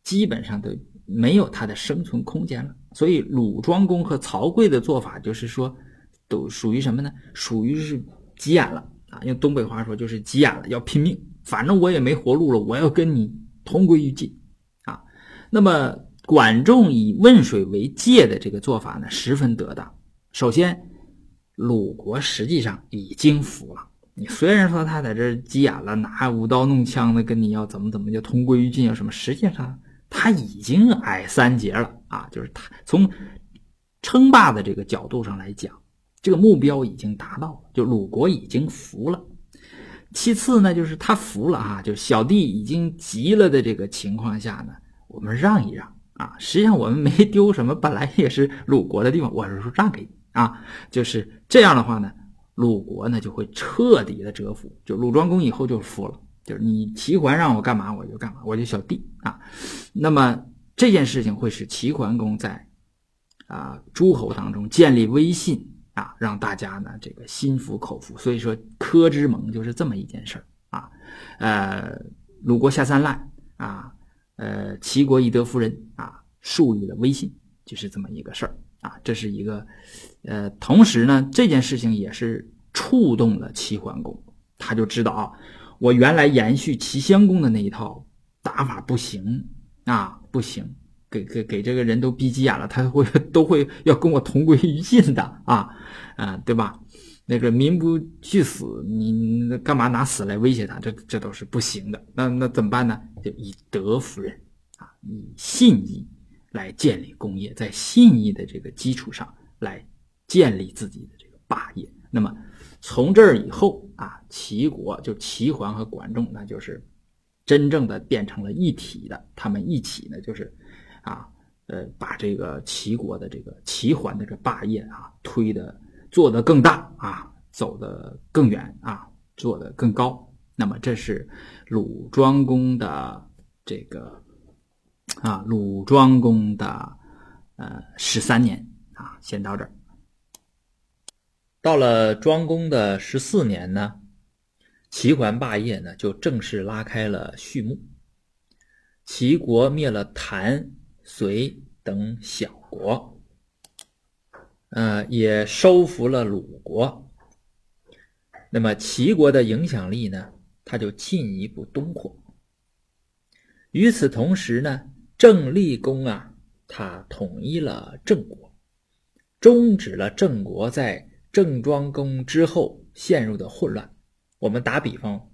Speaker 1: 基本上都没有他的生存空间了。所以鲁庄公和曹刿的做法就是说，都属于什么呢？属于是急眼了啊！用东北话说就是急眼了，要拼命，反正我也没活路了，我要跟你同归于尽！那么管仲以汶水为界的这个做法呢，十分得当。首先。鲁国实际上已经服了。你虽然说他在这急眼了，拿舞刀弄枪的跟你要怎么怎么就同归于尽啊什么，实际上他已经矮三截了啊！就是他从称霸的这个角度上来讲，这个目标已经达到了，就鲁国已经服了。其次呢，就是他服了啊，就小弟已经急了的这个情况下呢，我们让一让啊。实际上我们没丢什么，本来也是鲁国的地方，我是说让给你。啊，就是这样的话呢，鲁国呢就会彻底的折服，就鲁庄公以后就服了，就是你齐桓让我干嘛我就干嘛，我就小弟啊。那么这件事情会使齐桓公在啊诸侯当中建立威信啊，让大家呢这个心服口服。所以说柯之盟就是这么一件事儿啊。呃，鲁国下三滥啊，呃，齐国以德服人啊，树立了威信，就是这么一个事儿。啊，这是一个，呃，同时呢，这件事情也是触动了齐桓公，他就知道啊，我原来延续齐襄公的那一套打法不行啊，不行，给给给这个人都逼急眼了，他会 都会要跟我同归于尽的啊，啊，对吧？那个民不惧死，你干嘛拿死来威胁他？这这都是不行的。那那怎么办呢？就以德服人啊，以信义。来建立功业，在信义的这个基础上来建立自己的这个霸业。那么从这儿以后啊，齐国就齐桓和管仲，那就是真正的变成了一体的。他们一起呢，就是啊，呃，把这个齐国的这个齐桓的这霸业啊，推的做得更大啊，走得更远啊，做得更高。那么这是鲁庄公的这个。啊，鲁庄公的呃十三年啊，先到这儿。到了庄公的十四年呢，齐桓霸业呢就正式拉开了序幕。齐国灭了谭、隋等小国，呃，也收服了鲁国。那么齐国的影响力呢，它就进一步东扩。与此同时呢。郑厉公啊，他统一了郑国，终止了郑国在郑庄公之后陷入的混乱。我们打比方，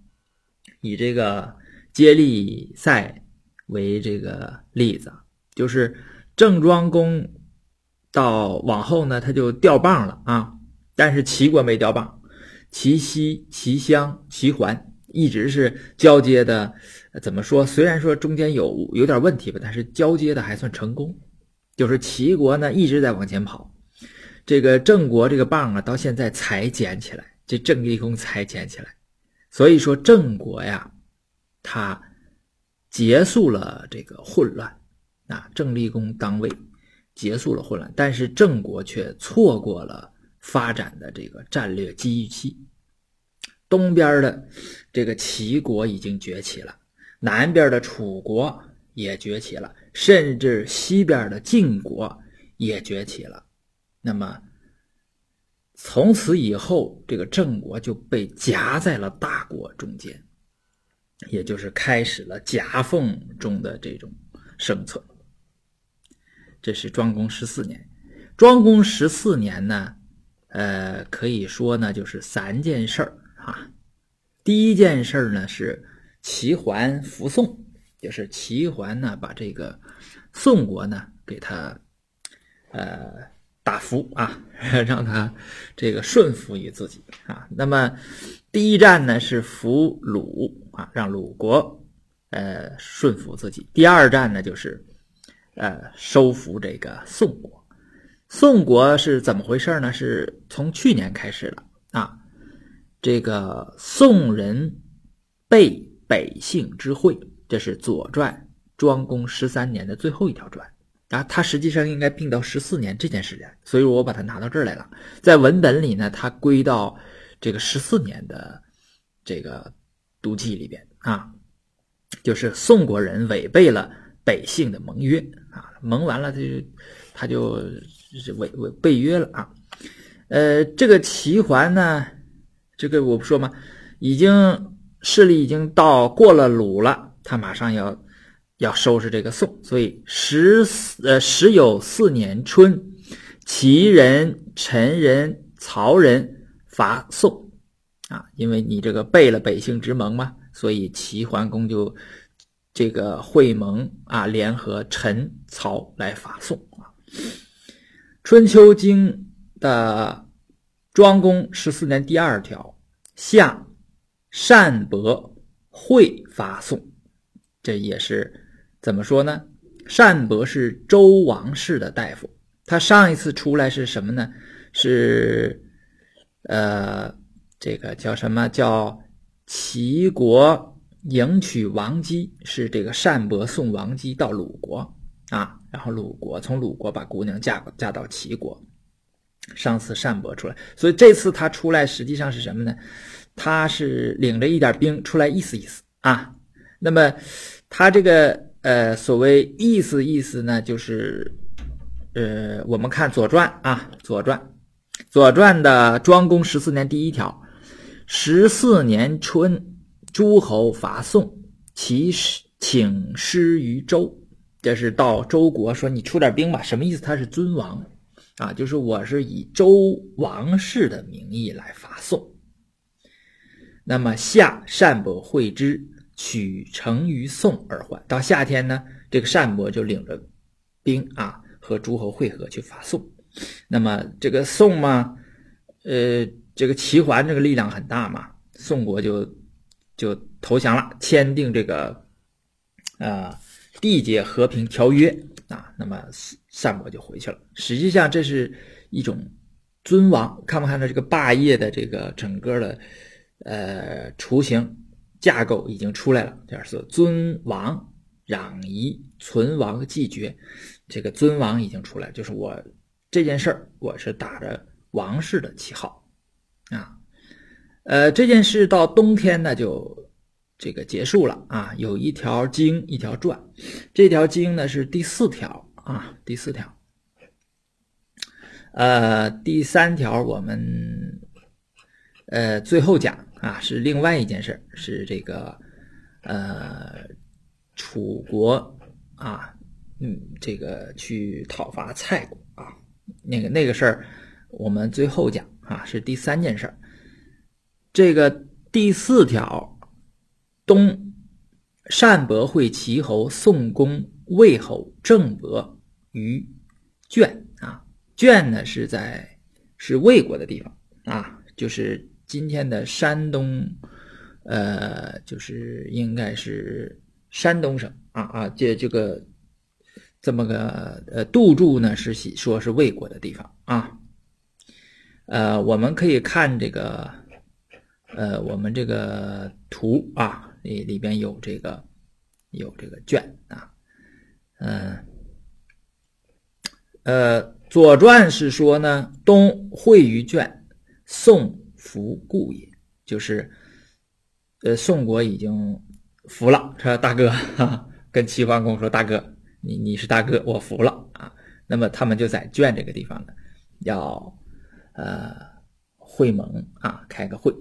Speaker 1: 以这个接力赛为这个例子，就是郑庄公到往后呢，他就掉棒了啊，但是齐国没掉棒，齐西、齐襄、齐桓一直是交接的。怎么说？虽然说中间有有点问题吧，但是交接的还算成功。就是齐国呢一直在往前跑，这个郑国这个棒啊，到现在才捡起来，这郑立公才捡起来。所以说郑国呀，他结束了这个混乱啊，郑立公当位结束了混乱，但是郑国却错过了发展的这个战略机遇期。东边的这个齐国已经崛起了。南边的楚国也崛起了，甚至西边的晋国也崛起了。那么，从此以后，这个郑国就被夹在了大国中间，也就是开始了夹缝中的这种生存。这是庄公十四年。庄公十四年呢，呃，可以说呢，就是三件事儿啊。第一件事儿呢是齐桓服宋，就是齐桓呢把这个宋国呢给他呃打服啊，让他这个顺服于自己啊。那么第一站呢是服鲁啊，让鲁国呃顺服自己。第二站呢就是呃收服这个宋国。宋国是怎么回事呢？是从去年开始了啊。这个宋人被北姓之会，这是《左传》庄公十三年的最后一条传啊。他实际上应该并到十四年这件事情，所以我把它拿到这儿来了。在文本里呢，它归到这个十四年的这个读记里边啊，就是宋国人违背了北姓的盟约啊，盟完了他就他就违违背约了啊。呃，这个齐桓呢。这个我不说吗？已经势力已经到过了鲁了，他马上要要收拾这个宋，所以十呃时有四年春，齐人、陈人、曹人伐宋啊，因为你这个背了北姓之盟嘛，所以齐桓公就这个会盟啊，联合陈、曹来伐宋啊。春秋经的庄公十四年第二条。夏，单伯会发宋，这也是怎么说呢？单伯是周王室的大夫，他上一次出来是什么呢？是，呃，这个叫什么叫齐国迎娶王姬，是这个单伯送王姬到鲁国啊，然后鲁国从鲁国把姑娘嫁嫁到齐国。上次单伯出来，所以这次他出来实际上是什么呢？他是领着一点兵出来意思意思啊。那么他这个呃所谓意思意思呢，就是呃我们看《左传》啊，《左传》《左传》的庄公十四年第一条：十四年春，诸侯伐宋，其请师于周。这是到周国说你出点兵吧，什么意思？他是尊王。啊，就是我是以周王室的名义来发送。那么夏单伯会之，取城于宋而还。到夏天呢，这个单伯就领着兵啊，和诸侯会合去伐宋。那么这个宋嘛，呃，这个齐桓这个力量很大嘛，宋国就就投降了，签订这个啊缔结和平条约。啊，那么单伯就回去了。实际上，这是一种尊王。看不看到这个霸业的这个整个的呃雏形架构已经出来了？就是尊王攘夷、存亡继绝，这个尊王已经出来，就是我这件事儿，我是打着王室的旗号。呃，这件事到冬天呢就。这个结束了啊，有一条经，一条传，这条经呢是第四条啊，第四条。呃，第三条我们呃最后讲啊，是另外一件事是这个呃楚国啊，嗯，这个去讨伐蔡国啊，那个那个事儿我们最后讲啊，是第三件事这个第四条。东单伯会齐侯宋公魏侯郑伯于卷啊，卷呢是在是魏国的地方啊，就是今天的山东，呃，就是应该是山东省啊啊，这这个这么个呃，杜注呢是说是魏国的地方啊，呃，我们可以看这个呃，我们这个图啊。里里边有这个，有这个卷啊，嗯，呃，《左传》是说呢，东会于卷，宋服故也，就是，呃，宋国已经服了，说大哥哈，跟齐桓公说大哥，你你是大哥，我服了啊。那么他们就在卷这个地方呢，要呃会盟啊，开个会。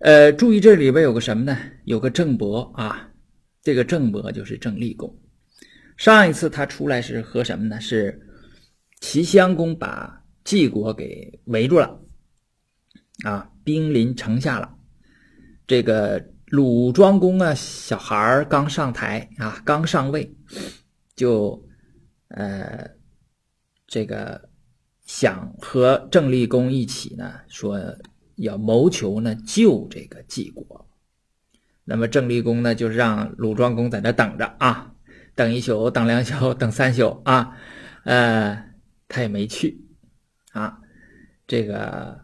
Speaker 1: 呃，注意这里边有个什么呢？有个郑伯啊，这个郑伯就是郑立公。上一次他出来是和什么呢？是齐襄公把晋国给围住了啊，兵临城下了。这个鲁庄公啊，小孩刚上台啊，刚上位，就呃这个想和郑立公一起呢，说。要谋求呢救这个晋国，那么郑立公呢就是让鲁庄公在那等着啊，等一宿，等两宿，等三宿啊，呃，他也没去啊，这个，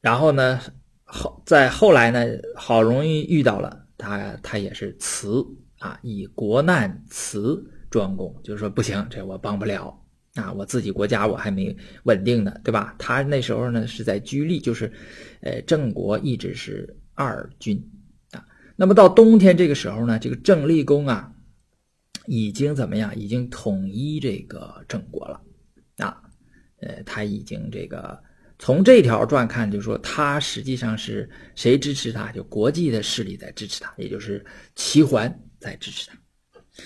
Speaker 1: 然后呢后在后来呢，好容易遇到了他，他也是辞啊，以国难辞庄公，就是说不行，这我帮不了。啊，我自己国家我还没稳定呢，对吧？他那时候呢是在居利，就是，呃，郑国一直是二军啊。那么到冬天这个时候呢，这个郑立公啊，已经怎么样？已经统一这个郑国了啊。呃，他已经这个从这条传看，就是说他实际上是谁支持他？就国际的势力在支持他，也就是齐桓在支持他。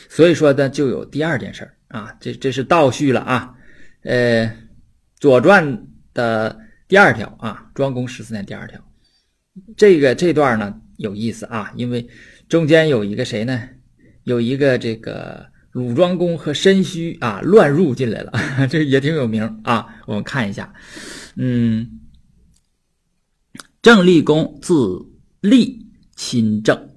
Speaker 1: 所以说呢，就有第二件事儿。啊，这这是倒叙了啊，呃，《左传》的第二条啊，庄公十四年第二条，这个这段呢有意思啊，因为中间有一个谁呢？有一个这个鲁庄公和申须啊乱入进来了，这也挺有名啊。我们看一下，嗯，郑立公字立，亲郑，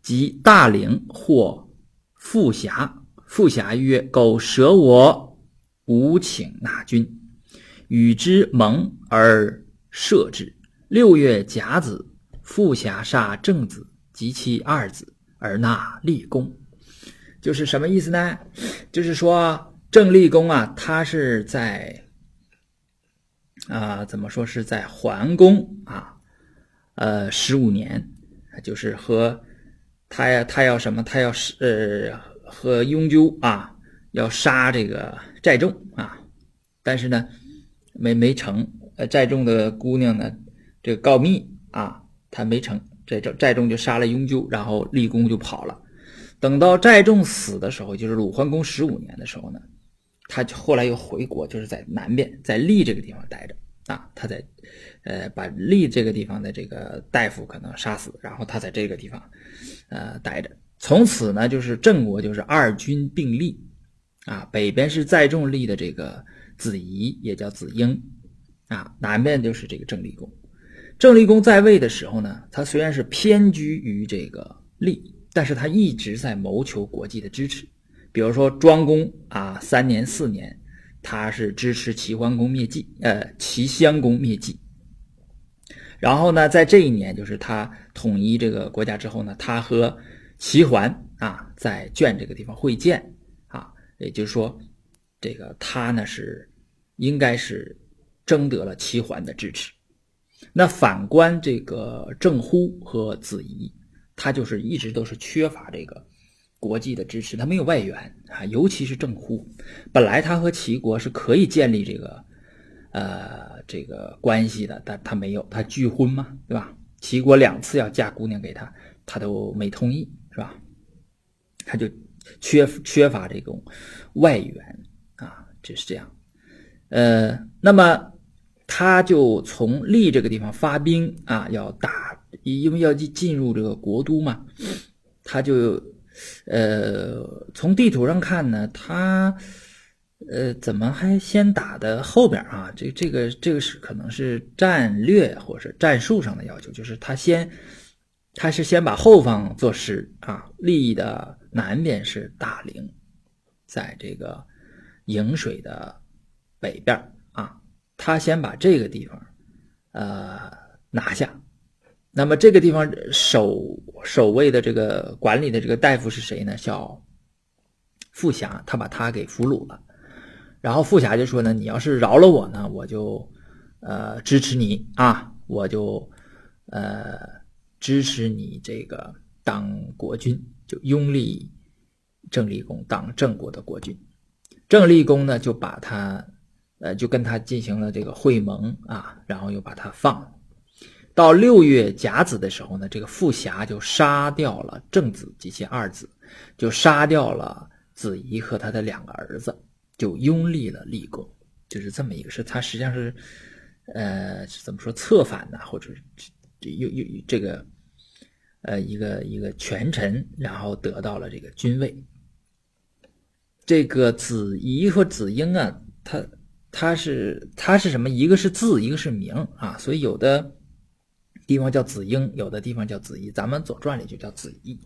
Speaker 1: 即大陵或富峡。富侠曰：“苟舍我，吾请纳君，与之盟而射之。六月甲子，富侠杀郑子及其二子，而纳立功。”就是什么意思呢？就是说郑立功啊，他是在啊，怎么说是在桓公啊，呃，十五年，就是和他呀，他要什么？他要是呃。和雍纠啊，要杀这个寨众啊，但是呢，没没成。呃，寨众的姑娘呢，这个告密啊，他没成。这寨寨众就杀了雍纠，然后立功就跑了。等到寨众死的时候，就是鲁桓公十五年的时候呢，他后来又回国，就是在南边，在利这个地方待着啊。他在呃，把利这个地方的这个大夫可能杀死，然后他在这个地方呃待着。从此呢，就是郑国就是二军并立，啊，北边是载重立的这个子仪，也叫子婴，啊，南边就是这个郑立公。郑立公在位的时候呢，他虽然是偏居于这个立，但是他一直在谋求国际的支持。比如说庄公啊，三年四年，他是支持齐桓公灭晋，呃，齐襄公灭晋。然后呢，在这一年，就是他统一这个国家之后呢，他和齐桓啊，在卷这个地方会见啊，也就是说，这个他呢是应该是征得了齐桓的支持。那反观这个郑乎和子仪，他就是一直都是缺乏这个国际的支持，他没有外援啊。尤其是郑乎，本来他和齐国是可以建立这个呃这个关系的，但他没有，他拒婚嘛，对吧？齐国两次要嫁姑娘给他，他都没同意。他就缺缺乏这种外援啊，就是这样。呃，那么他就从利这个地方发兵啊，要打，因为要进进入这个国都嘛。他就呃，从地图上看呢，他呃，怎么还先打的后边啊？这这个这个是可能是战略或者战术上的要求，就是他先。他是先把后方做实啊，利益的南边是大陵，在这个颍水的北边啊，他先把这个地方呃拿下。那么这个地方守守卫的这个管理的这个大夫是谁呢？叫富侠，他把他给俘虏了。然后富侠就说呢：“你要是饶了我呢，我就呃支持你啊，我就呃。”支持你这个当国君，就拥立郑立功当郑国的国君。郑立功呢，就把他，呃，就跟他进行了这个会盟啊，然后又把他放了。到六月甲子的时候呢，这个傅霞就杀掉了郑子及其二子，就杀掉了子仪和他的两个儿子，就拥立了立功，就是这么一个事。他实际上是，呃，怎么说策反呢？或者这又又这个，呃，一个一个权臣，然后得到了这个君位。这个子仪和子婴啊，他他是他是什么？一个是字，一个是名啊，所以有的。地方叫子婴，有的地方叫子仪，咱们《左传》里就叫子仪。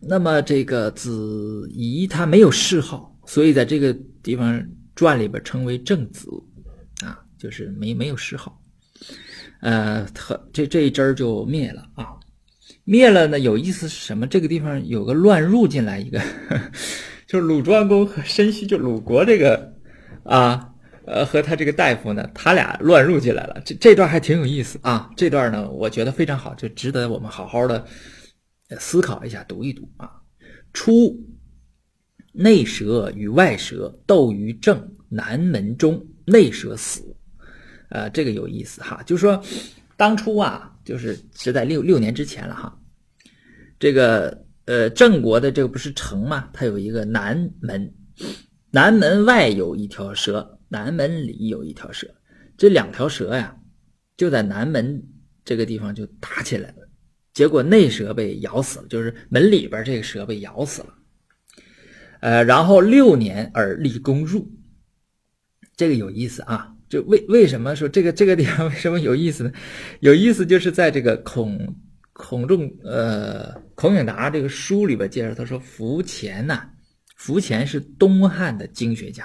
Speaker 1: 那么这个子仪他没有谥号，所以在这个地方传里边称为正子，啊，就是没没有谥号。呃，他这这一支就灭了啊，灭了呢。有意思是什么？这个地方有个乱入进来一个，就是鲁庄公和申须，就鲁国这个啊。呃，和他这个大夫呢，他俩乱入进来了。这这段还挺有意思啊。这段呢，我觉得非常好，就值得我们好好的思考一下，读一读啊。初，内蛇与外蛇斗于正南门中，内蛇死。呃，这个有意思哈，就是说当初啊，就是是在六六年之前了哈。这个呃，郑国的这个不是城嘛，它有一个南门，南门外有一条蛇。南门里有一条蛇，这两条蛇呀，就在南门这个地方就打起来了，结果内蛇被咬死了，就是门里边这个蛇被咬死了。呃，然后六年而立功入，这个有意思啊，就为为什么说这个这个地方为什么有意思呢？有意思就是在这个孔孔仲呃孔颖达这个书里边介绍，他说伏前呐，伏前是东汉的经学家。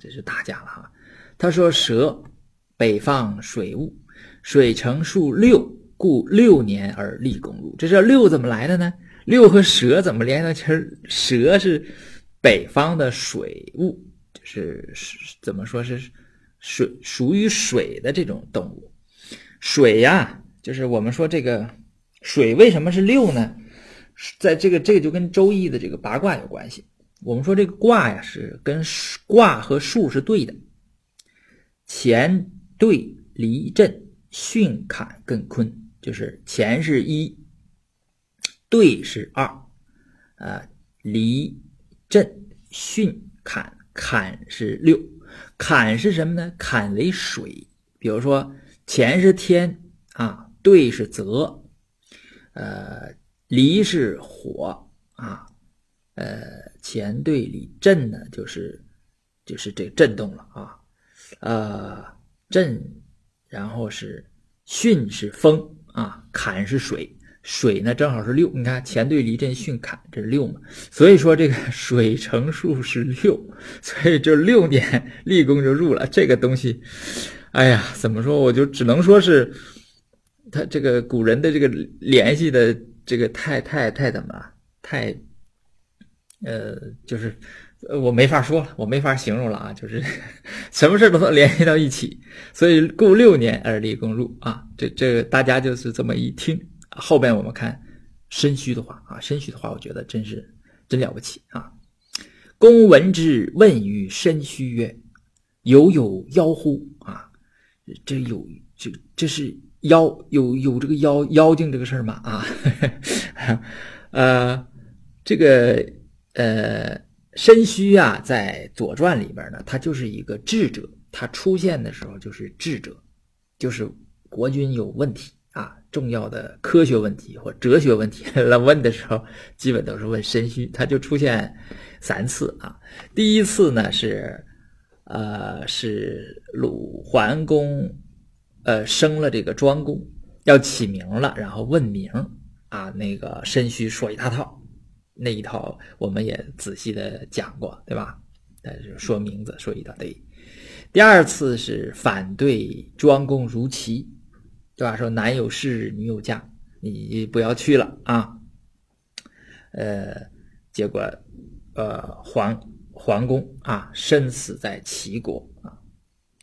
Speaker 1: 这是大家了哈。他说：“蛇，北方水物，水成数六，故六年而立公路。这是六怎么来的呢？六和蛇怎么连到？其实蛇是北方的水物，就是是怎么说是水属于水的这种动物。水呀，就是我们说这个水为什么是六呢？在这个这个就跟周易的这个八卦有关系。”我们说这个卦呀，是跟卦和数是对的，乾对离震巽坎艮坤，就是乾是一，兑是二，啊，离震巽坎坎是六，坎是什么呢？坎为水，比如说乾是天啊，兑是泽，呃，离是火啊。呃，乾兑离震呢，就是就是这震动了啊，呃，震，然后是巽是风啊，坎是水，水呢正好是六，你看乾兑离震巽坎，这是六嘛，所以说这个 水乘数是六，所以就六年立功就入了这个东西。哎呀，怎么说，我就只能说是他这个古人的这个联系的这个太太太怎么了太。呃，就是我没法说了，我没法形容了啊，就是 什么事都能联系到一起，所以故六年而立功入啊，这这大家就是这么一听，后边我们看申虚的话啊，申虚的话，我觉得真是真了不起啊。公闻之，问于申虚曰：“有有妖乎？”啊，这有这这是妖有有这个妖妖精这个事儿吗？啊，呃，这个。呃，申虚啊，在《左传》里边呢，他就是一个智者，他出现的时候就是智者，就是国君有问题啊，重要的科学问题或哲学问题 来问的时候，基本都是问申虚，他就出现三次啊。第一次呢是，呃，是鲁桓公，呃，生了这个庄公，要起名了，然后问名啊，那个申虚说一大套。那一套我们也仔细的讲过，对吧？但是说名字说一大堆。第二次是反对庄公如齐，对吧？说男有事，女有嫁，你不要去了啊。呃，结果呃，桓桓公啊，身死在齐国啊。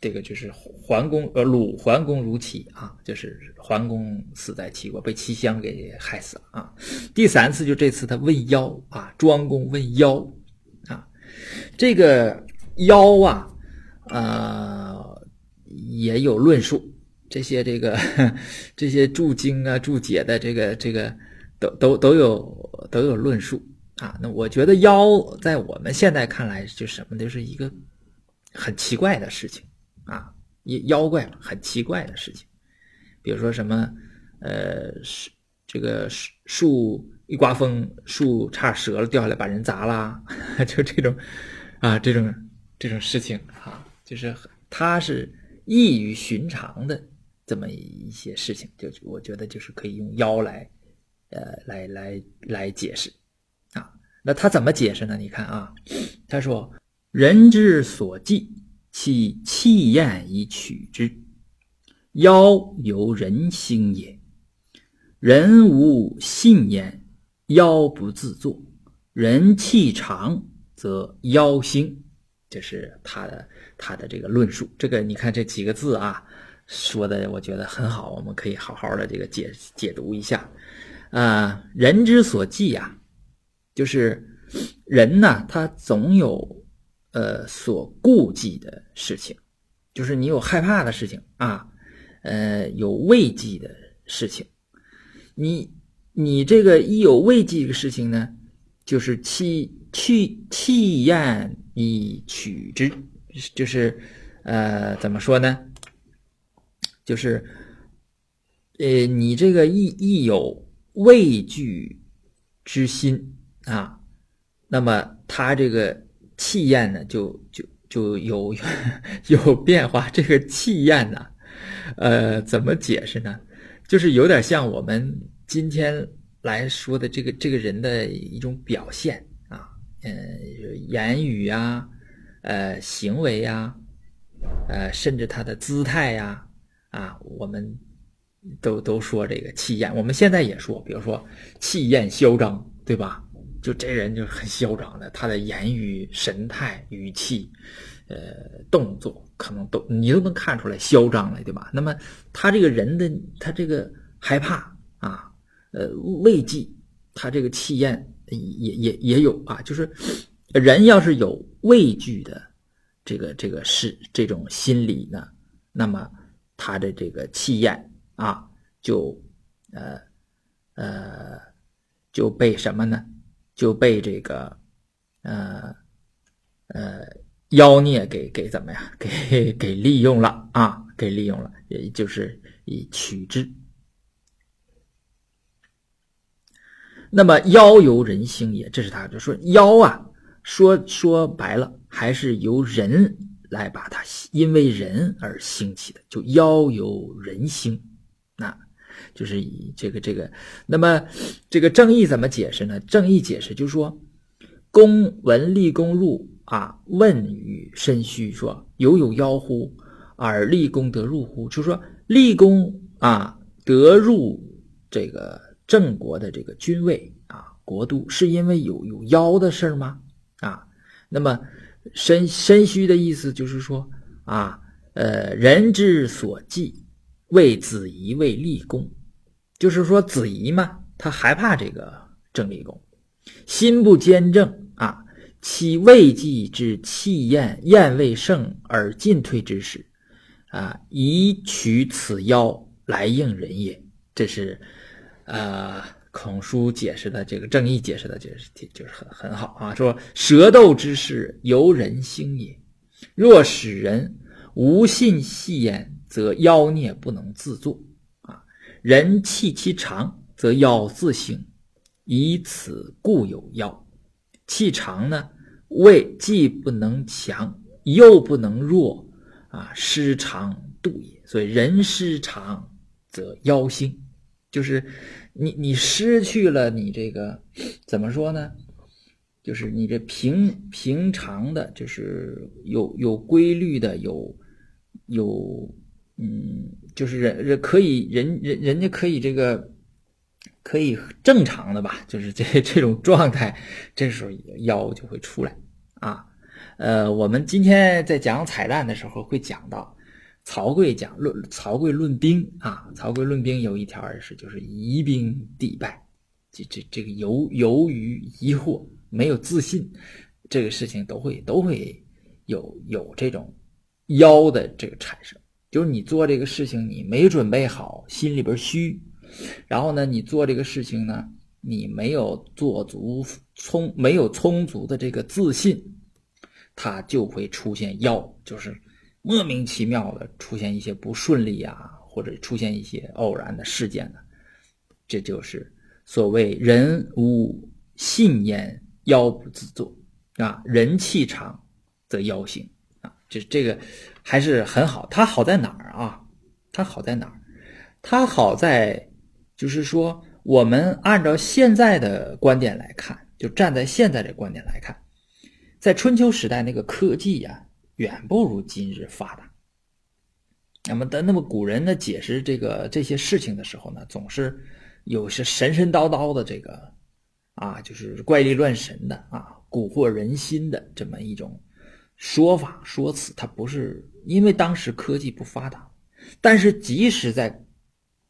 Speaker 1: 这个就是桓公呃鲁桓公如齐啊，就是桓公死在齐国，被齐襄给害死了啊。第三次就这次他问妖啊，庄公问妖啊，这个妖啊，呃也有论述，这些这个 这些注经啊注解的这个这个都都都有都有论述啊。那我觉得妖在我们现在看来就什么，就是一个很奇怪的事情。啊，妖妖怪嘛，很奇怪的事情，比如说什么，呃，树这个树树一刮风，树差折了，掉下来把人砸了，就这种，啊，这种这种事情啊，就是它是异于寻常的这么一些事情，就我觉得就是可以用妖来，呃，来来来解释，啊，那他怎么解释呢？你看啊，他说人之所忌。其气焰以取之，妖由人心也。人无信焉，妖不自作；人气长，则妖兴。这是他的他的这个论述。这个你看这几个字啊，说的我觉得很好，我们可以好好的这个解解读一下。啊，人之所忌呀，就是人呢，他总有。呃，所顾忌的事情，就是你有害怕的事情啊，呃，有畏惧的事情。你你这个一有畏惧的事情呢，就是气去气焰以取之，就是呃，怎么说呢？就是呃，你这个一一有畏惧之心啊，那么他这个。气焰呢，就就就有 有变化。这个气焰呢，呃，怎么解释呢？就是有点像我们今天来说的这个这个人的一种表现啊，嗯，言语呀，呃，行为呀，呃，甚至他的姿态呀，啊我们都都说这个气焰。我们现在也说，比如说气焰嚣张，对吧？就这人就很嚣张的，他的言语、神态、语气，呃，动作可能都你都能看出来嚣张了，对吧？那么他这个人的他这个害怕啊，呃，畏惧，他这个气焰也也也有啊。就是人要是有畏惧的这个这个是这种心理呢，那么他的这个气焰啊，就呃呃就被什么呢？就被这个，呃，呃，妖孽给给怎么样？给给利用了啊！给利用了，也就是以取之。那么妖由人兴也，这是他就说妖啊，说说白了，还是由人来把它因为人而兴起的，就妖由人兴，那。就是以这个这个，那么这个正义怎么解释呢？正义解释就是说，公闻立功入啊，问于申虚说：“犹有妖乎？而立功得入乎？”就是说立功啊，得入这个郑国的这个君位啊，国都是因为有有妖的事吗？啊，那么身身虚的意思就是说啊，呃，人之所忌。为子仪为立功，就是说子仪嘛，他害怕这个郑立功，心不坚正啊，其未济之气焰焰未盛而进退之时，啊，以取此妖来应人也。这是，呃，孔书解释的这个正义解释的，就是就是很很好啊。说蛇斗之事由人兴也，若使人无信戏焉。则妖孽不能自作啊，人气其长，则妖自兴，以此故有妖。气长呢，胃既不能强，又不能弱啊，失常度也。所以人失常，则妖兴。就是你你失去了你这个怎么说呢？就是你这平平常的，就是有有规律的，有有。嗯，就是人人可以人人人家可以这个可以正常的吧，就是这这种状态，这时候腰就会出来啊。呃，我们今天在讲彩蛋的时候会讲到，曹刿讲论曹刿论兵啊，曹刿论兵有一条是就是疑兵必败，这这这个由由于疑惑没有自信，这个事情都会都会有有这种妖的这个产生，就是你做这个事情你没准备好，心里边虚，然后呢你做这个事情呢你没有做足充没有充足的这个自信。它就会出现妖，就是莫名其妙的出现一些不顺利啊，或者出现一些偶然的事件呢，这就是所谓人无信焉，妖不自作啊。人气长则妖行啊，这这个还是很好。它好在哪儿啊？它好在哪儿？它好在就是说，我们按照现在的观点来看，就站在现在的观点来看。在春秋时代，那个科技呀，远不如今日发达。那么，的那么古人呢，解释这个这些事情的时候呢，总是有些神神叨叨的这个啊，就是怪力乱神的啊，蛊惑人心的这么一种说法说辞。它不是因为当时科技不发达，但是即使在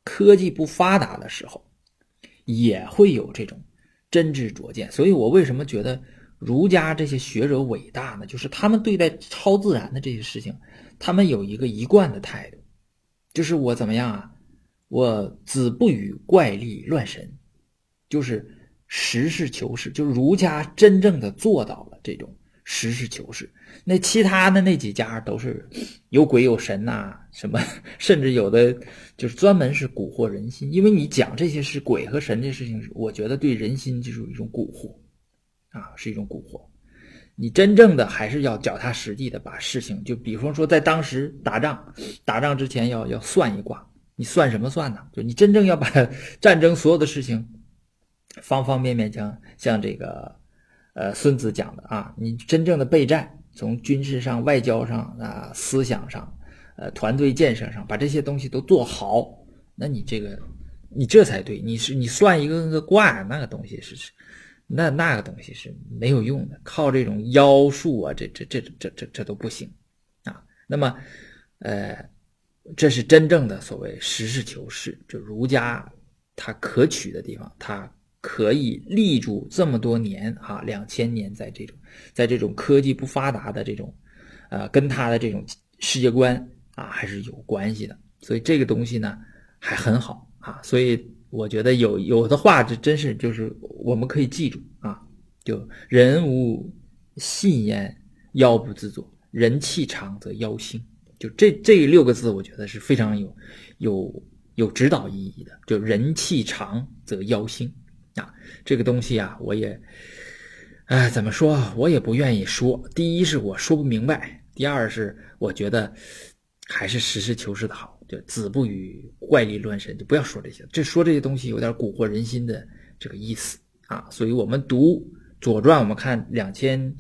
Speaker 1: 科技不发达的时候，也会有这种真知灼见。所以我为什么觉得？儒家这些学者伟大呢，就是他们对待超自然的这些事情，他们有一个一贯的态度，就是我怎么样啊？我子不语怪力乱神，就是实事求是，就是儒家真正的做到了这种实事求是。那其他的那几家都是有鬼有神呐，什么 甚至有的就是专门是蛊惑人心，因为你讲这些是鬼和神的事情，我觉得对人心就是一种蛊惑。啊，是一种蛊惑。你真正的还是要脚踏实地的把事情，就比方说在当时打仗，打仗之前要要算一卦。你算什么算呢？就你真正要把 战争所有的事情，方方面面，像像这个，呃，孙子讲的啊，你真正的备战，从军事上、外交上啊、思想上、呃，团队建设上，把这些东西都做好，那你这个，你这才对。你是你算一个个卦，那个东西是是。那那个东西是没有用的，靠这种妖术啊，这这这这这这都不行啊。那么，呃，这是真正的所谓实事求是，就儒家它可取的地方，它可以立住这么多年啊，两千年，在这种在这种科技不发达的这种，呃，跟他的这种世界观啊还是有关系的。所以这个东西呢还很好啊，所以。我觉得有有的话，这真是就是我们可以记住啊，就人无信焉，妖不自作；人气长则妖兴。就这这六个字，我觉得是非常有有有指导意义的。就人气长则妖兴啊，这个东西啊，我也哎怎么说，我也不愿意说。第一是我说不明白，第二是我觉得还是实事求是的好。就子不语怪力乱神，就不要说这些。这说这些东西有点蛊惑人心的这个意思啊。所以我们读《左传》，我们看两千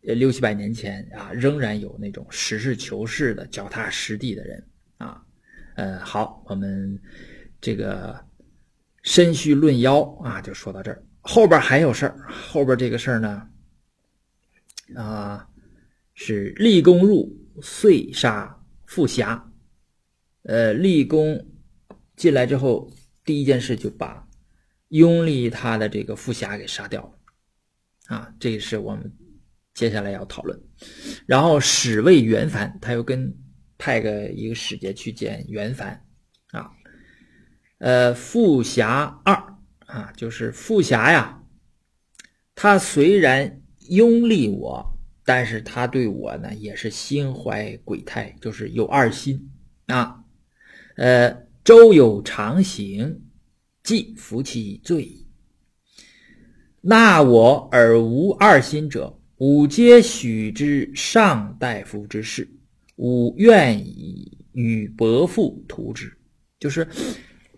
Speaker 1: 六七百年前啊，仍然有那种实事求是的、脚踏实地的人啊。呃，好，我们这个申虚论妖啊，就说到这儿。后边还有事儿，后边这个事儿呢啊，是立功入，遂杀富侠。呃，立功进来之后，第一件事就把拥立他的这个副侠给杀掉了，啊，这个是我们接下来要讨论。然后使谓袁凡，他又跟派个一个使节去见袁凡，啊，呃，副侠二啊，就是副侠呀，他虽然拥立我，但是他对我呢也是心怀鬼胎，就是有二心啊。呃，周有常行，即服其罪矣。纳我而无二心者，吾皆许之上大夫之事。吾愿以与伯父图之。就是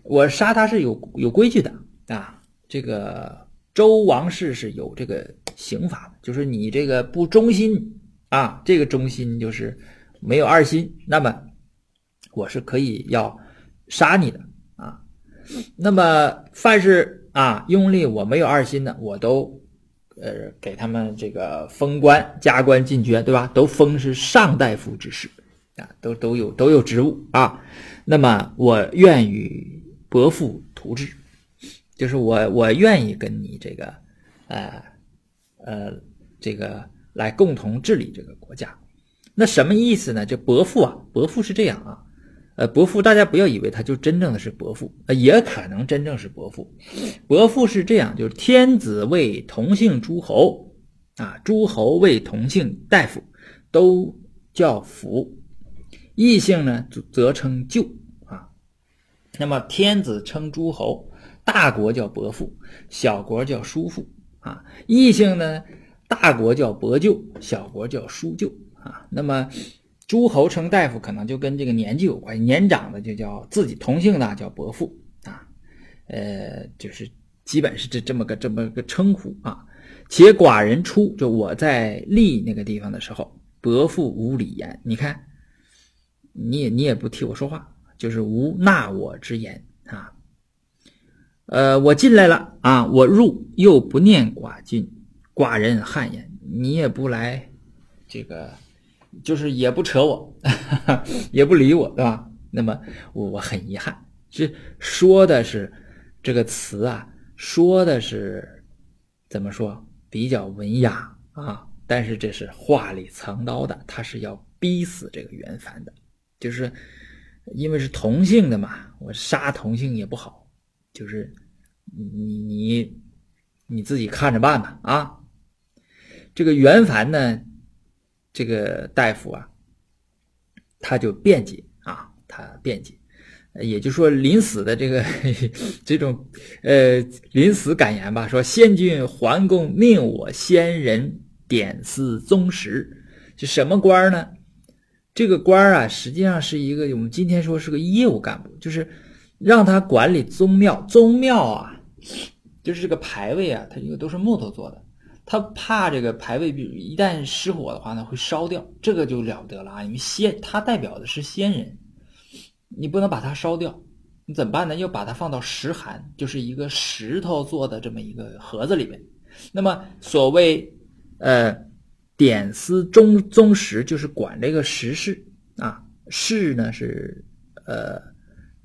Speaker 1: 我杀他是有有规矩的啊。这个周王室是有这个刑法的，就是你这个不忠心啊，这个忠心就是没有二心，那么我是可以要。杀你的啊！那么凡是啊，拥立我没有二心的，我都呃，给他们这个封官、加官进爵，对吧？都封是上大夫之士啊，都都有都有职务啊。那么我愿与伯父图治，就是我我愿意跟你这个，呃呃，这个来共同治理这个国家。那什么意思呢？这伯父啊，伯父是这样啊。呃，伯父，大家不要以为他就真正的是伯父，呃，也可能真正是伯父。伯父是这样，就是天子为同姓诸侯，啊，诸侯为同姓大夫，都叫父；异姓呢，则称舅啊。那么天子称诸侯，大国叫伯父，小国叫叔父啊。异姓呢，大国叫伯舅，小国叫叔舅啊。那么。诸侯称大夫，可能就跟这个年纪有关，年长的就叫自己同姓的叫伯父啊，呃，就是基本是这这么个这么个称呼啊。且寡人出，就我在立那个地方的时候，伯父无礼言。你看，你也你也不替我说话，就是无纳我之言啊。呃，我进来了啊，我入又不念寡君，寡人汗颜，你也不来这个。就是也不扯我，也不理我，对吧？那么我我很遗憾，这说的是这个词啊，说的是怎么说比较文雅啊，但是这是话里藏刀的，他是要逼死这个袁凡的，就是因为是同性的嘛，我杀同性也不好，就是你你你自己看着办吧啊。这个袁凡呢？这个大夫啊，他就辩解啊，他辩解，也就说临死的这个 这种呃临死感言吧，说先君桓公命我先人点司宗室，是什么官呢？这个官啊，实际上是一个我们今天说是个业务干部，就是让他管理宗庙。宗庙啊，就是这个牌位啊，它因为都是木头做的。他怕这个牌位，比如一旦失火的话呢，会烧掉，这个就了不得了啊！因为仙，他代表的是仙人，你不能把它烧掉，你怎么办呢？要把它放到石函，就是一个石头做的这么一个盒子里面。那么所谓呃点司宗宗石，就是管这个石室啊，室呢是呃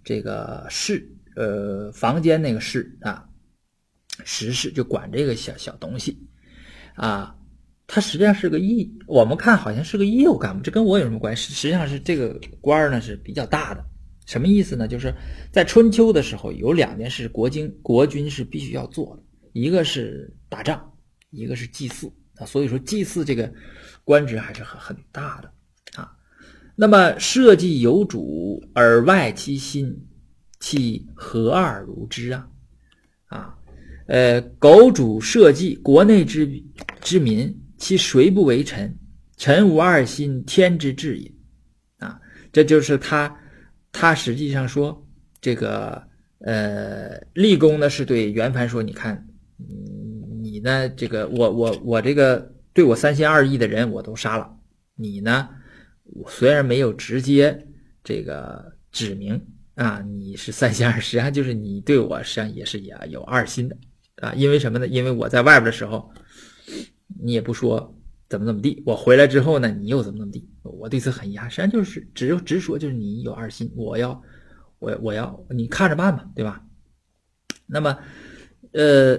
Speaker 1: 这个室呃房间那个室啊，石室就管这个小小东西。啊，他实际上是个义，我们看好像是个业务干部，这跟我有什么关系？实际上是这个官儿呢是比较大的，什么意思呢？就是在春秋的时候，有两件事，国君国君是必须要做的，一个是打仗，一个是祭祀啊。所以说祭祀这个官职还是很很大的啊。那么社稷有主而外其心，其何二如之啊？啊。呃，苟主社稷，国内之之民，其谁不为臣？臣无二心，天之至也。啊，这就是他，他实际上说这个，呃，立功呢是对袁凡说，你看，你呢，这个我我我这个对我三心二意的人我都杀了，你呢，我虽然没有直接这个指明啊，你是三心二，实际上就是你对我实际上也是也有二心的。啊，因为什么呢？因为我在外边的时候，你也不说怎么怎么地，我回来之后呢，你又怎么怎么地，我对此很遗憾。实际上就是直直说，就是你有二心，我要，我我要你看着办吧，对吧？那么，呃，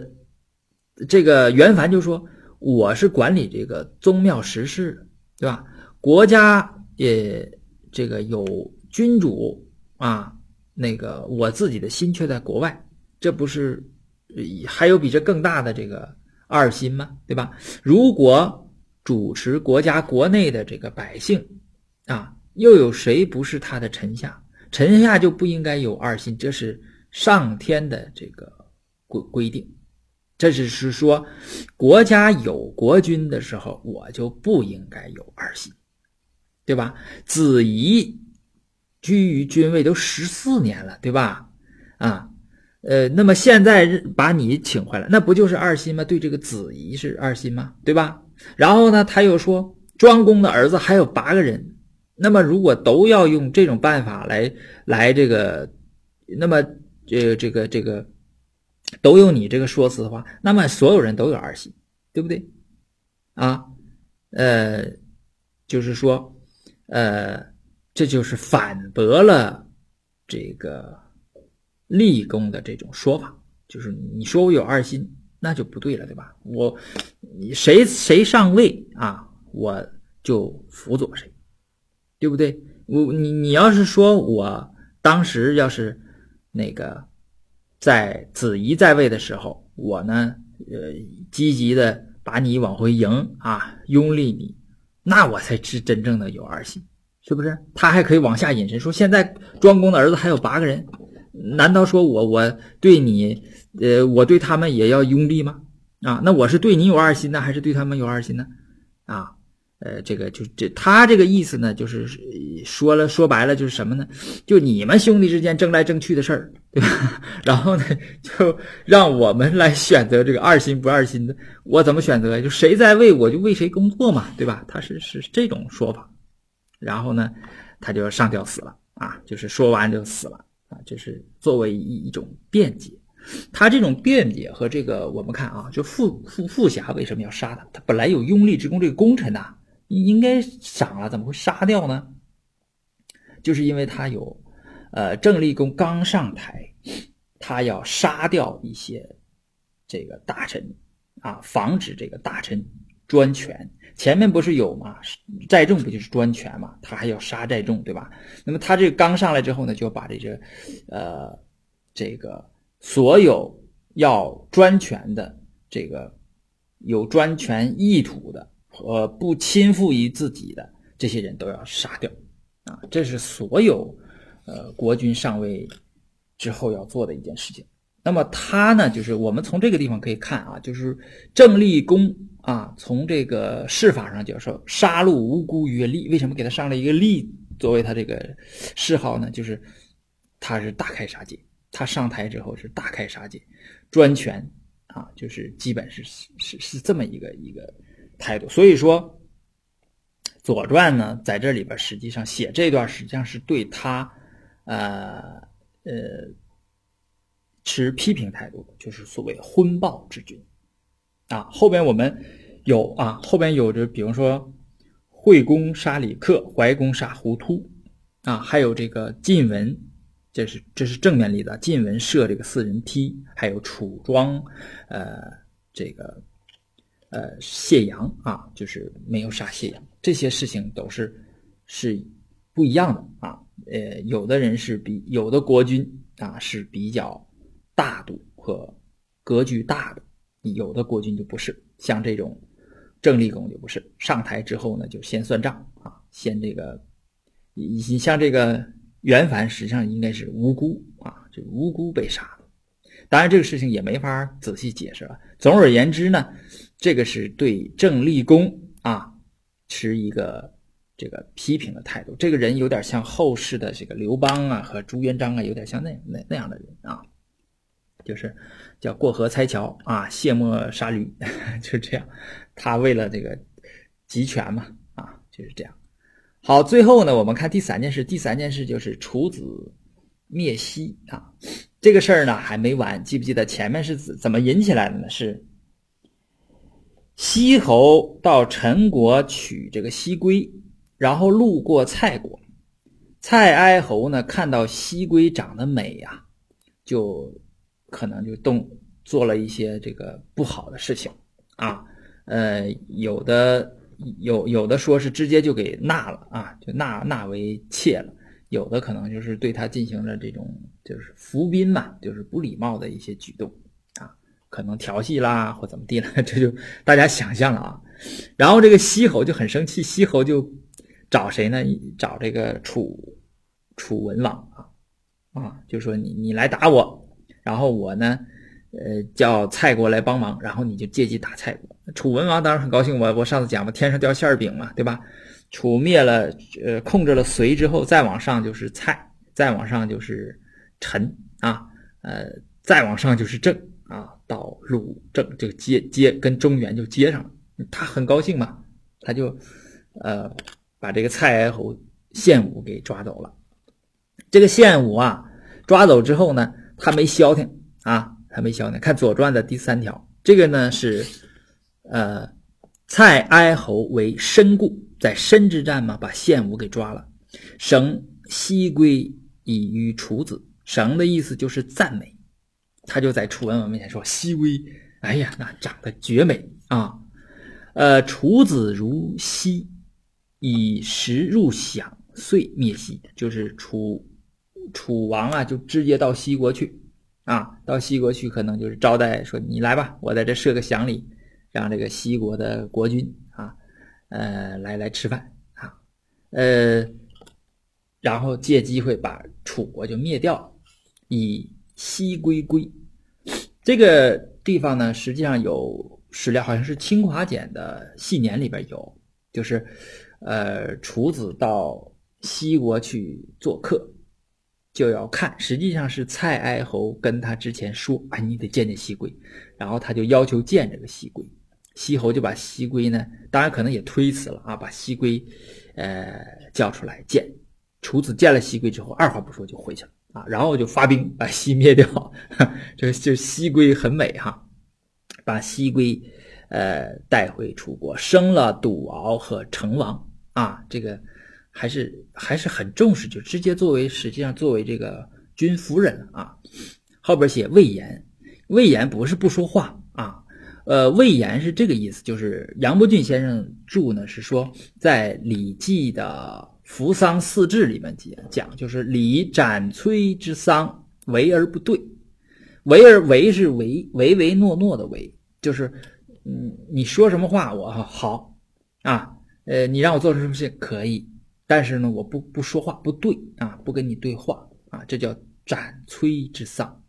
Speaker 1: 这个袁凡就说，我是管理这个宗庙实事的，对吧？国家也这个有君主啊，那个我自己的心却在国外，这不是。还有比这更大的这个二心吗？对吧？如果主持国家国内的这个百姓啊，又有谁不是他的臣下？臣下就不应该有二心，这是上天的这个规规定。这只是说，国家有国君的时候，我就不应该有二心，对吧？子仪居于君位都十四年了，对吧？啊。呃，那么现在把你请回来，那不就是二心吗？对这个子仪是二心吗？对吧？然后呢，他又说庄公的儿子还有八个人，那么如果都要用这种办法来来这个，那么这这个这个都用你这个说辞的话，那么所有人都有二心对不对？啊，呃，就是说，呃，这就是反驳了这个立功的这种说法，就是你说我有二心，那就不对了，对吧？我谁谁上位啊，我就辅佐谁，对不对？我你你要是说我当时要是那个在子仪在位的时候，我呢，呃，积极的。把你往回迎啊，拥立你，那我才是真正的有二心，是不是？他还可以往下引申说，现在庄公的儿子还有八个人，难道说我我对你，呃，我对他们也要拥立吗？啊，那我是对你有二心呢，还是对他们有二心呢？啊？呃，这个就这，他这个意思呢，就是说了说白了就是什么呢？就你们兄弟之间争来争去的事儿，对吧？然后呢，就让我们来选择这个二心不二心的。我怎么选择？就谁在为我就为谁工作嘛，对吧？他是是这种说法。然后呢，他就上吊死了啊，就是说完就死了啊，就是作为一一种辩解。他这种辩解和这个我们看啊，就傅傅傅霞为什么要杀他？他本来有拥立之功，这个功臣呐。应该赏了，怎么会杀掉呢？就是因为他有，呃，郑立功刚上台，他要杀掉一些这个大臣啊，防止这个大臣专权。前面不是有吗？寨众不就是专权嘛？他还要杀寨众，对吧？那么他这个刚上来之后呢，就把这个，呃，这个所有要专权的这个有专权意图的。呃，不亲附于自己的这些人都要杀掉，啊，这是所有呃国君上位之后要做的一件事情。那么他呢，就是我们从这个地方可以看啊，就是郑立功啊，从这个谥法上就说杀戮无辜曰立，为什么给他上了一个利作为他这个谥号呢？就是他是大开杀戒，他上台之后是大开杀戒，专权啊，就是基本是是是这么一个一个。态度，所以说，《左传》呢，在这里边实际上写这段，实际上是对他，呃呃，持批评态度的，就是所谓昏暴之君，啊，后边我们有啊，后边有着，比如说，惠公杀李克，怀公杀胡突，啊，还有这个晋文，这是这是正面例子，晋文设这个四人梯，还有楚庄，呃，这个。呃，谢阳啊，就是没有杀谢阳，这些事情都是是不一样的啊。呃，有的人是比有的国君啊是比较大度和格局大的，有的国君就不是。像这种郑立功就不是，上台之后呢就先算账啊，先这个你你像这个袁凡实际上应该是无辜啊，就无辜被杀的。当然这个事情也没法仔细解释了。总而言之呢。这个是对郑立功啊持一个这个批评的态度。这个人有点像后世的这个刘邦啊和朱元璋啊，有点像那那那样的人啊，就是叫过河拆桥啊，卸磨杀驴，就这样。他为了这个集权嘛啊，就是这样。好，最后呢，我们看第三件事。第三件事就是楚子灭西啊，这个事儿呢还没完。记不记得前面是怎怎么引起来的呢？是。西侯到陈国取这个西归，然后路过蔡国，蔡哀侯呢看到西归长得美呀，就可能就动做了一些这个不好的事情啊，呃，有的有有的说是直接就给纳了啊，就纳纳为妾了，有的可能就是对他进行了这种就是服宾嘛，就是不礼貌的一些举动啊。可能调戏啦，或怎么地了，这就大家想象了啊。然后这个西侯就很生气，西侯就找谁呢？找这个楚楚文王啊啊，就说你你来打我，然后我呢，呃，叫蔡国来帮忙，然后你就借机打蔡国。楚文王当然很高兴，我我上次讲嘛，天上掉馅饼嘛，对吧？楚灭了，呃，控制了隋之后，再往上就是蔡，再往上就是陈啊，呃，再往上就是郑。啊，到鲁郑就接接跟中原就接上了，他很高兴嘛，他就呃把这个蔡侯献武给抓走了。这个献武啊，抓走之后呢，他没消停啊，他没消停。看《左传》的第三条，这个呢是呃，蔡哀侯为申故，在申之战嘛，把献武给抓了，省西归以于楚子。省的意思就是赞美，他就在楚文王面前说：“西归，哎呀，那长得绝美啊！呃，楚子如西，以食入饷，遂灭西。就是楚楚王啊，就直接到西国去。啊，到西国去，可能就是招待说你来吧，我在这设个祥礼，让这个西国的国君啊，呃，来来吃饭啊，呃，然后借机会把楚国就灭掉。”以西归归，这个地方呢，实际上有史料，好像是清华简的系年里边有，就是，呃，楚子到西国去做客，就要看，实际上是蔡哀侯跟他之前说，哎，你得见见西归，然后他就要求见这个西归，西侯就把西归呢，当然可能也推辞了啊，把西归，呃，叫出来见，楚子见了西归之后，二话不说就回去了。啊，然后就发兵把西灭掉，这个就西归很美哈，把西归呃带回楚国，生了赌敖和成王啊，这个还是还是很重视，就直接作为实际上作为这个君夫人啊。后边写魏延，魏延不是不说话啊，呃，魏延是这个意思，就是杨伯峻先生注呢是说在《礼记》的。《扶桑四志》里面讲讲，就是礼斩崔之丧，为而不对。为而为是唯唯唯诺诺的唯，就是嗯，你说什么话我好啊，呃，你让我做什么事情可以，但是呢，我不不说话不对啊，不跟你对话啊，这叫斩崔之丧。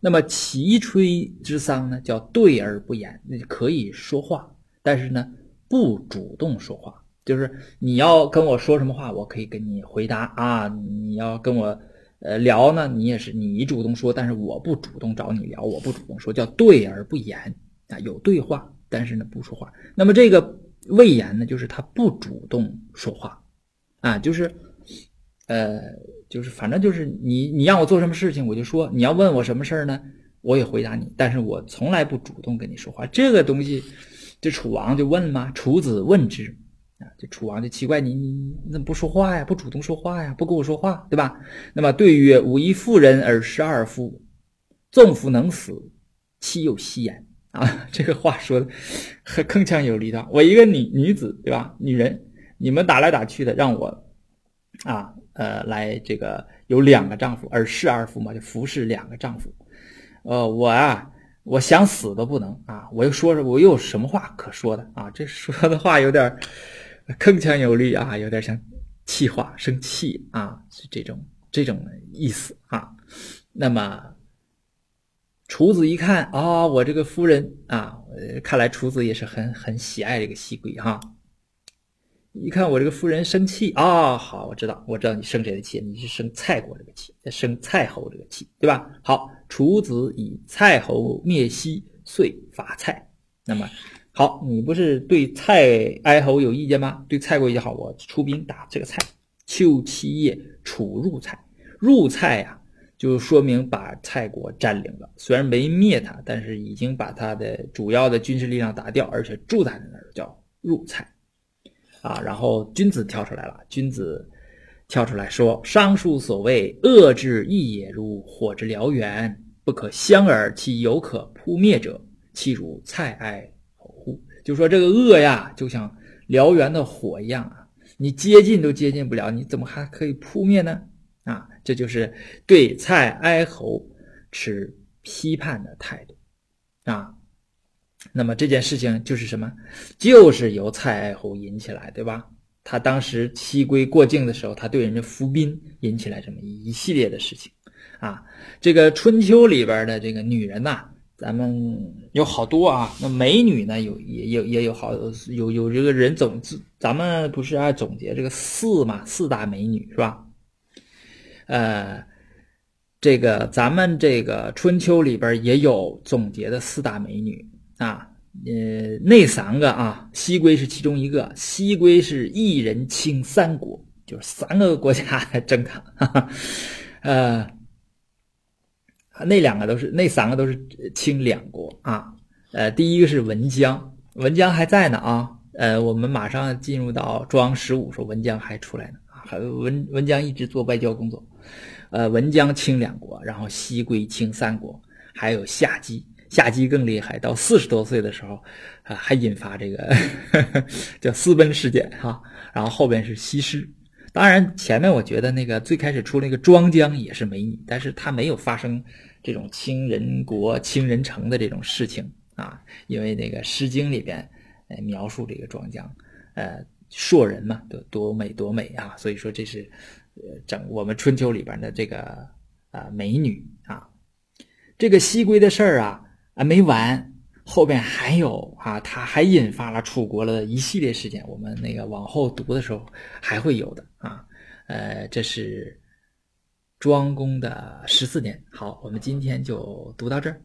Speaker 1: 那么齐吹之丧呢，叫对而不言，那可以说话，但是呢，不主动说话。就是你要跟我说什么话，我可以跟你回答啊。你要跟我呃聊呢，你也是你主动说，但是我不主动找你聊，我不主动说，叫对而不言啊。有对话，但是呢不说话。那么这个魏延呢，就是他不主动说话啊，就是呃，就是反正就是你你让我做什么事情，我就说。你要问我什么事儿呢，我也回答你，但是我从来不主动跟你说话。这个东西，这楚王就问嘛，楚子问之。啊，这楚王就奇怪你，你你怎么不说话呀？不主动说话呀？不跟我说话，对吧？那么对曰：“吾一妇人而十二夫，纵夫能死，岂有戏焉？” 啊，这个话说的很铿锵有力的。我一个女女子，对吧？女人，你们打来打去的，让我啊，呃，来这个有两个丈夫，而侍二夫嘛，就服侍两个丈夫。呃，我啊，我想死都不能啊！我又说着，我又有什么话可说的啊？这说的话有点。铿锵有力啊，有点像气话，生气啊，是这种这种意思啊。那么楚子一看啊，我这个夫人啊，看来楚子也是很很喜爱这个西归哈。一看我这个夫人生气啊，好，我知道，我知道你生谁的气，你是生蔡国这个气，生蔡侯这个气，对吧？好，楚子以蔡侯灭西，遂伐蔡。那么。好，你不是对蔡哀侯有意见吗？对蔡国也好，我出兵打这个蔡。秋七夜，楚入蔡，入蔡呀，就说明把蔡国占领了。虽然没灭他，但是已经把他的主要的军事力量打掉，而且住在那儿，叫入蔡。啊，然后君子跳出来了，君子跳出来说：“商书所谓恶之亦也，如火之燎原，不可相耳。其犹可扑灭者，其如蔡哀。”就说这个恶呀，就像燎原的火一样啊，你接近都接近不了，你怎么还可以扑灭呢？啊，这就是对蔡哀侯持批判的态度啊。那么这件事情就是什么？就是由蔡爱侯引起来，对吧？他当时西归过境的时候，他对人家伏兵，引起来这么一系列的事情啊。这个春秋里边的这个女人呐。咱们有好多啊，那美女呢？有也有也有好有有这个人总，咱们不是爱总结这个四嘛？四大美女是吧？呃，这个咱们这个春秋里边也有总结的四大美女啊。呃，那三个啊，西归是其中一个，西归是一人倾三国，就是三个国家争他，呃。那两个都是，那三个都是清两国啊。呃，第一个是文姜文姜还在呢啊，呃，我们马上进入到庄十五，说文姜还出来呢啊，还文文姜一直做外交工作，呃，文姜清两国，然后西归清三国，还有夏姬，夏姬更厉害，到四十多岁的时候啊，还引发这个 叫私奔事件哈，然后后边是西施，当然前面我觉得那个最开始出那个庄姜也是美女，但是她没有发生这种倾人国倾人城的这种事情。啊，因为那个《诗经》里边，呃，描述这个庄姜，呃，硕人嘛，多多美多美啊，所以说这是，呃，整我们春秋里边的这个啊美女啊，这个西归的事儿啊啊没完，后边还有啊，他还引发了楚国的一系列事件，我们那个往后读的时候还会有的啊，呃，这是庄公的十四年。好，我们今天就读到这儿。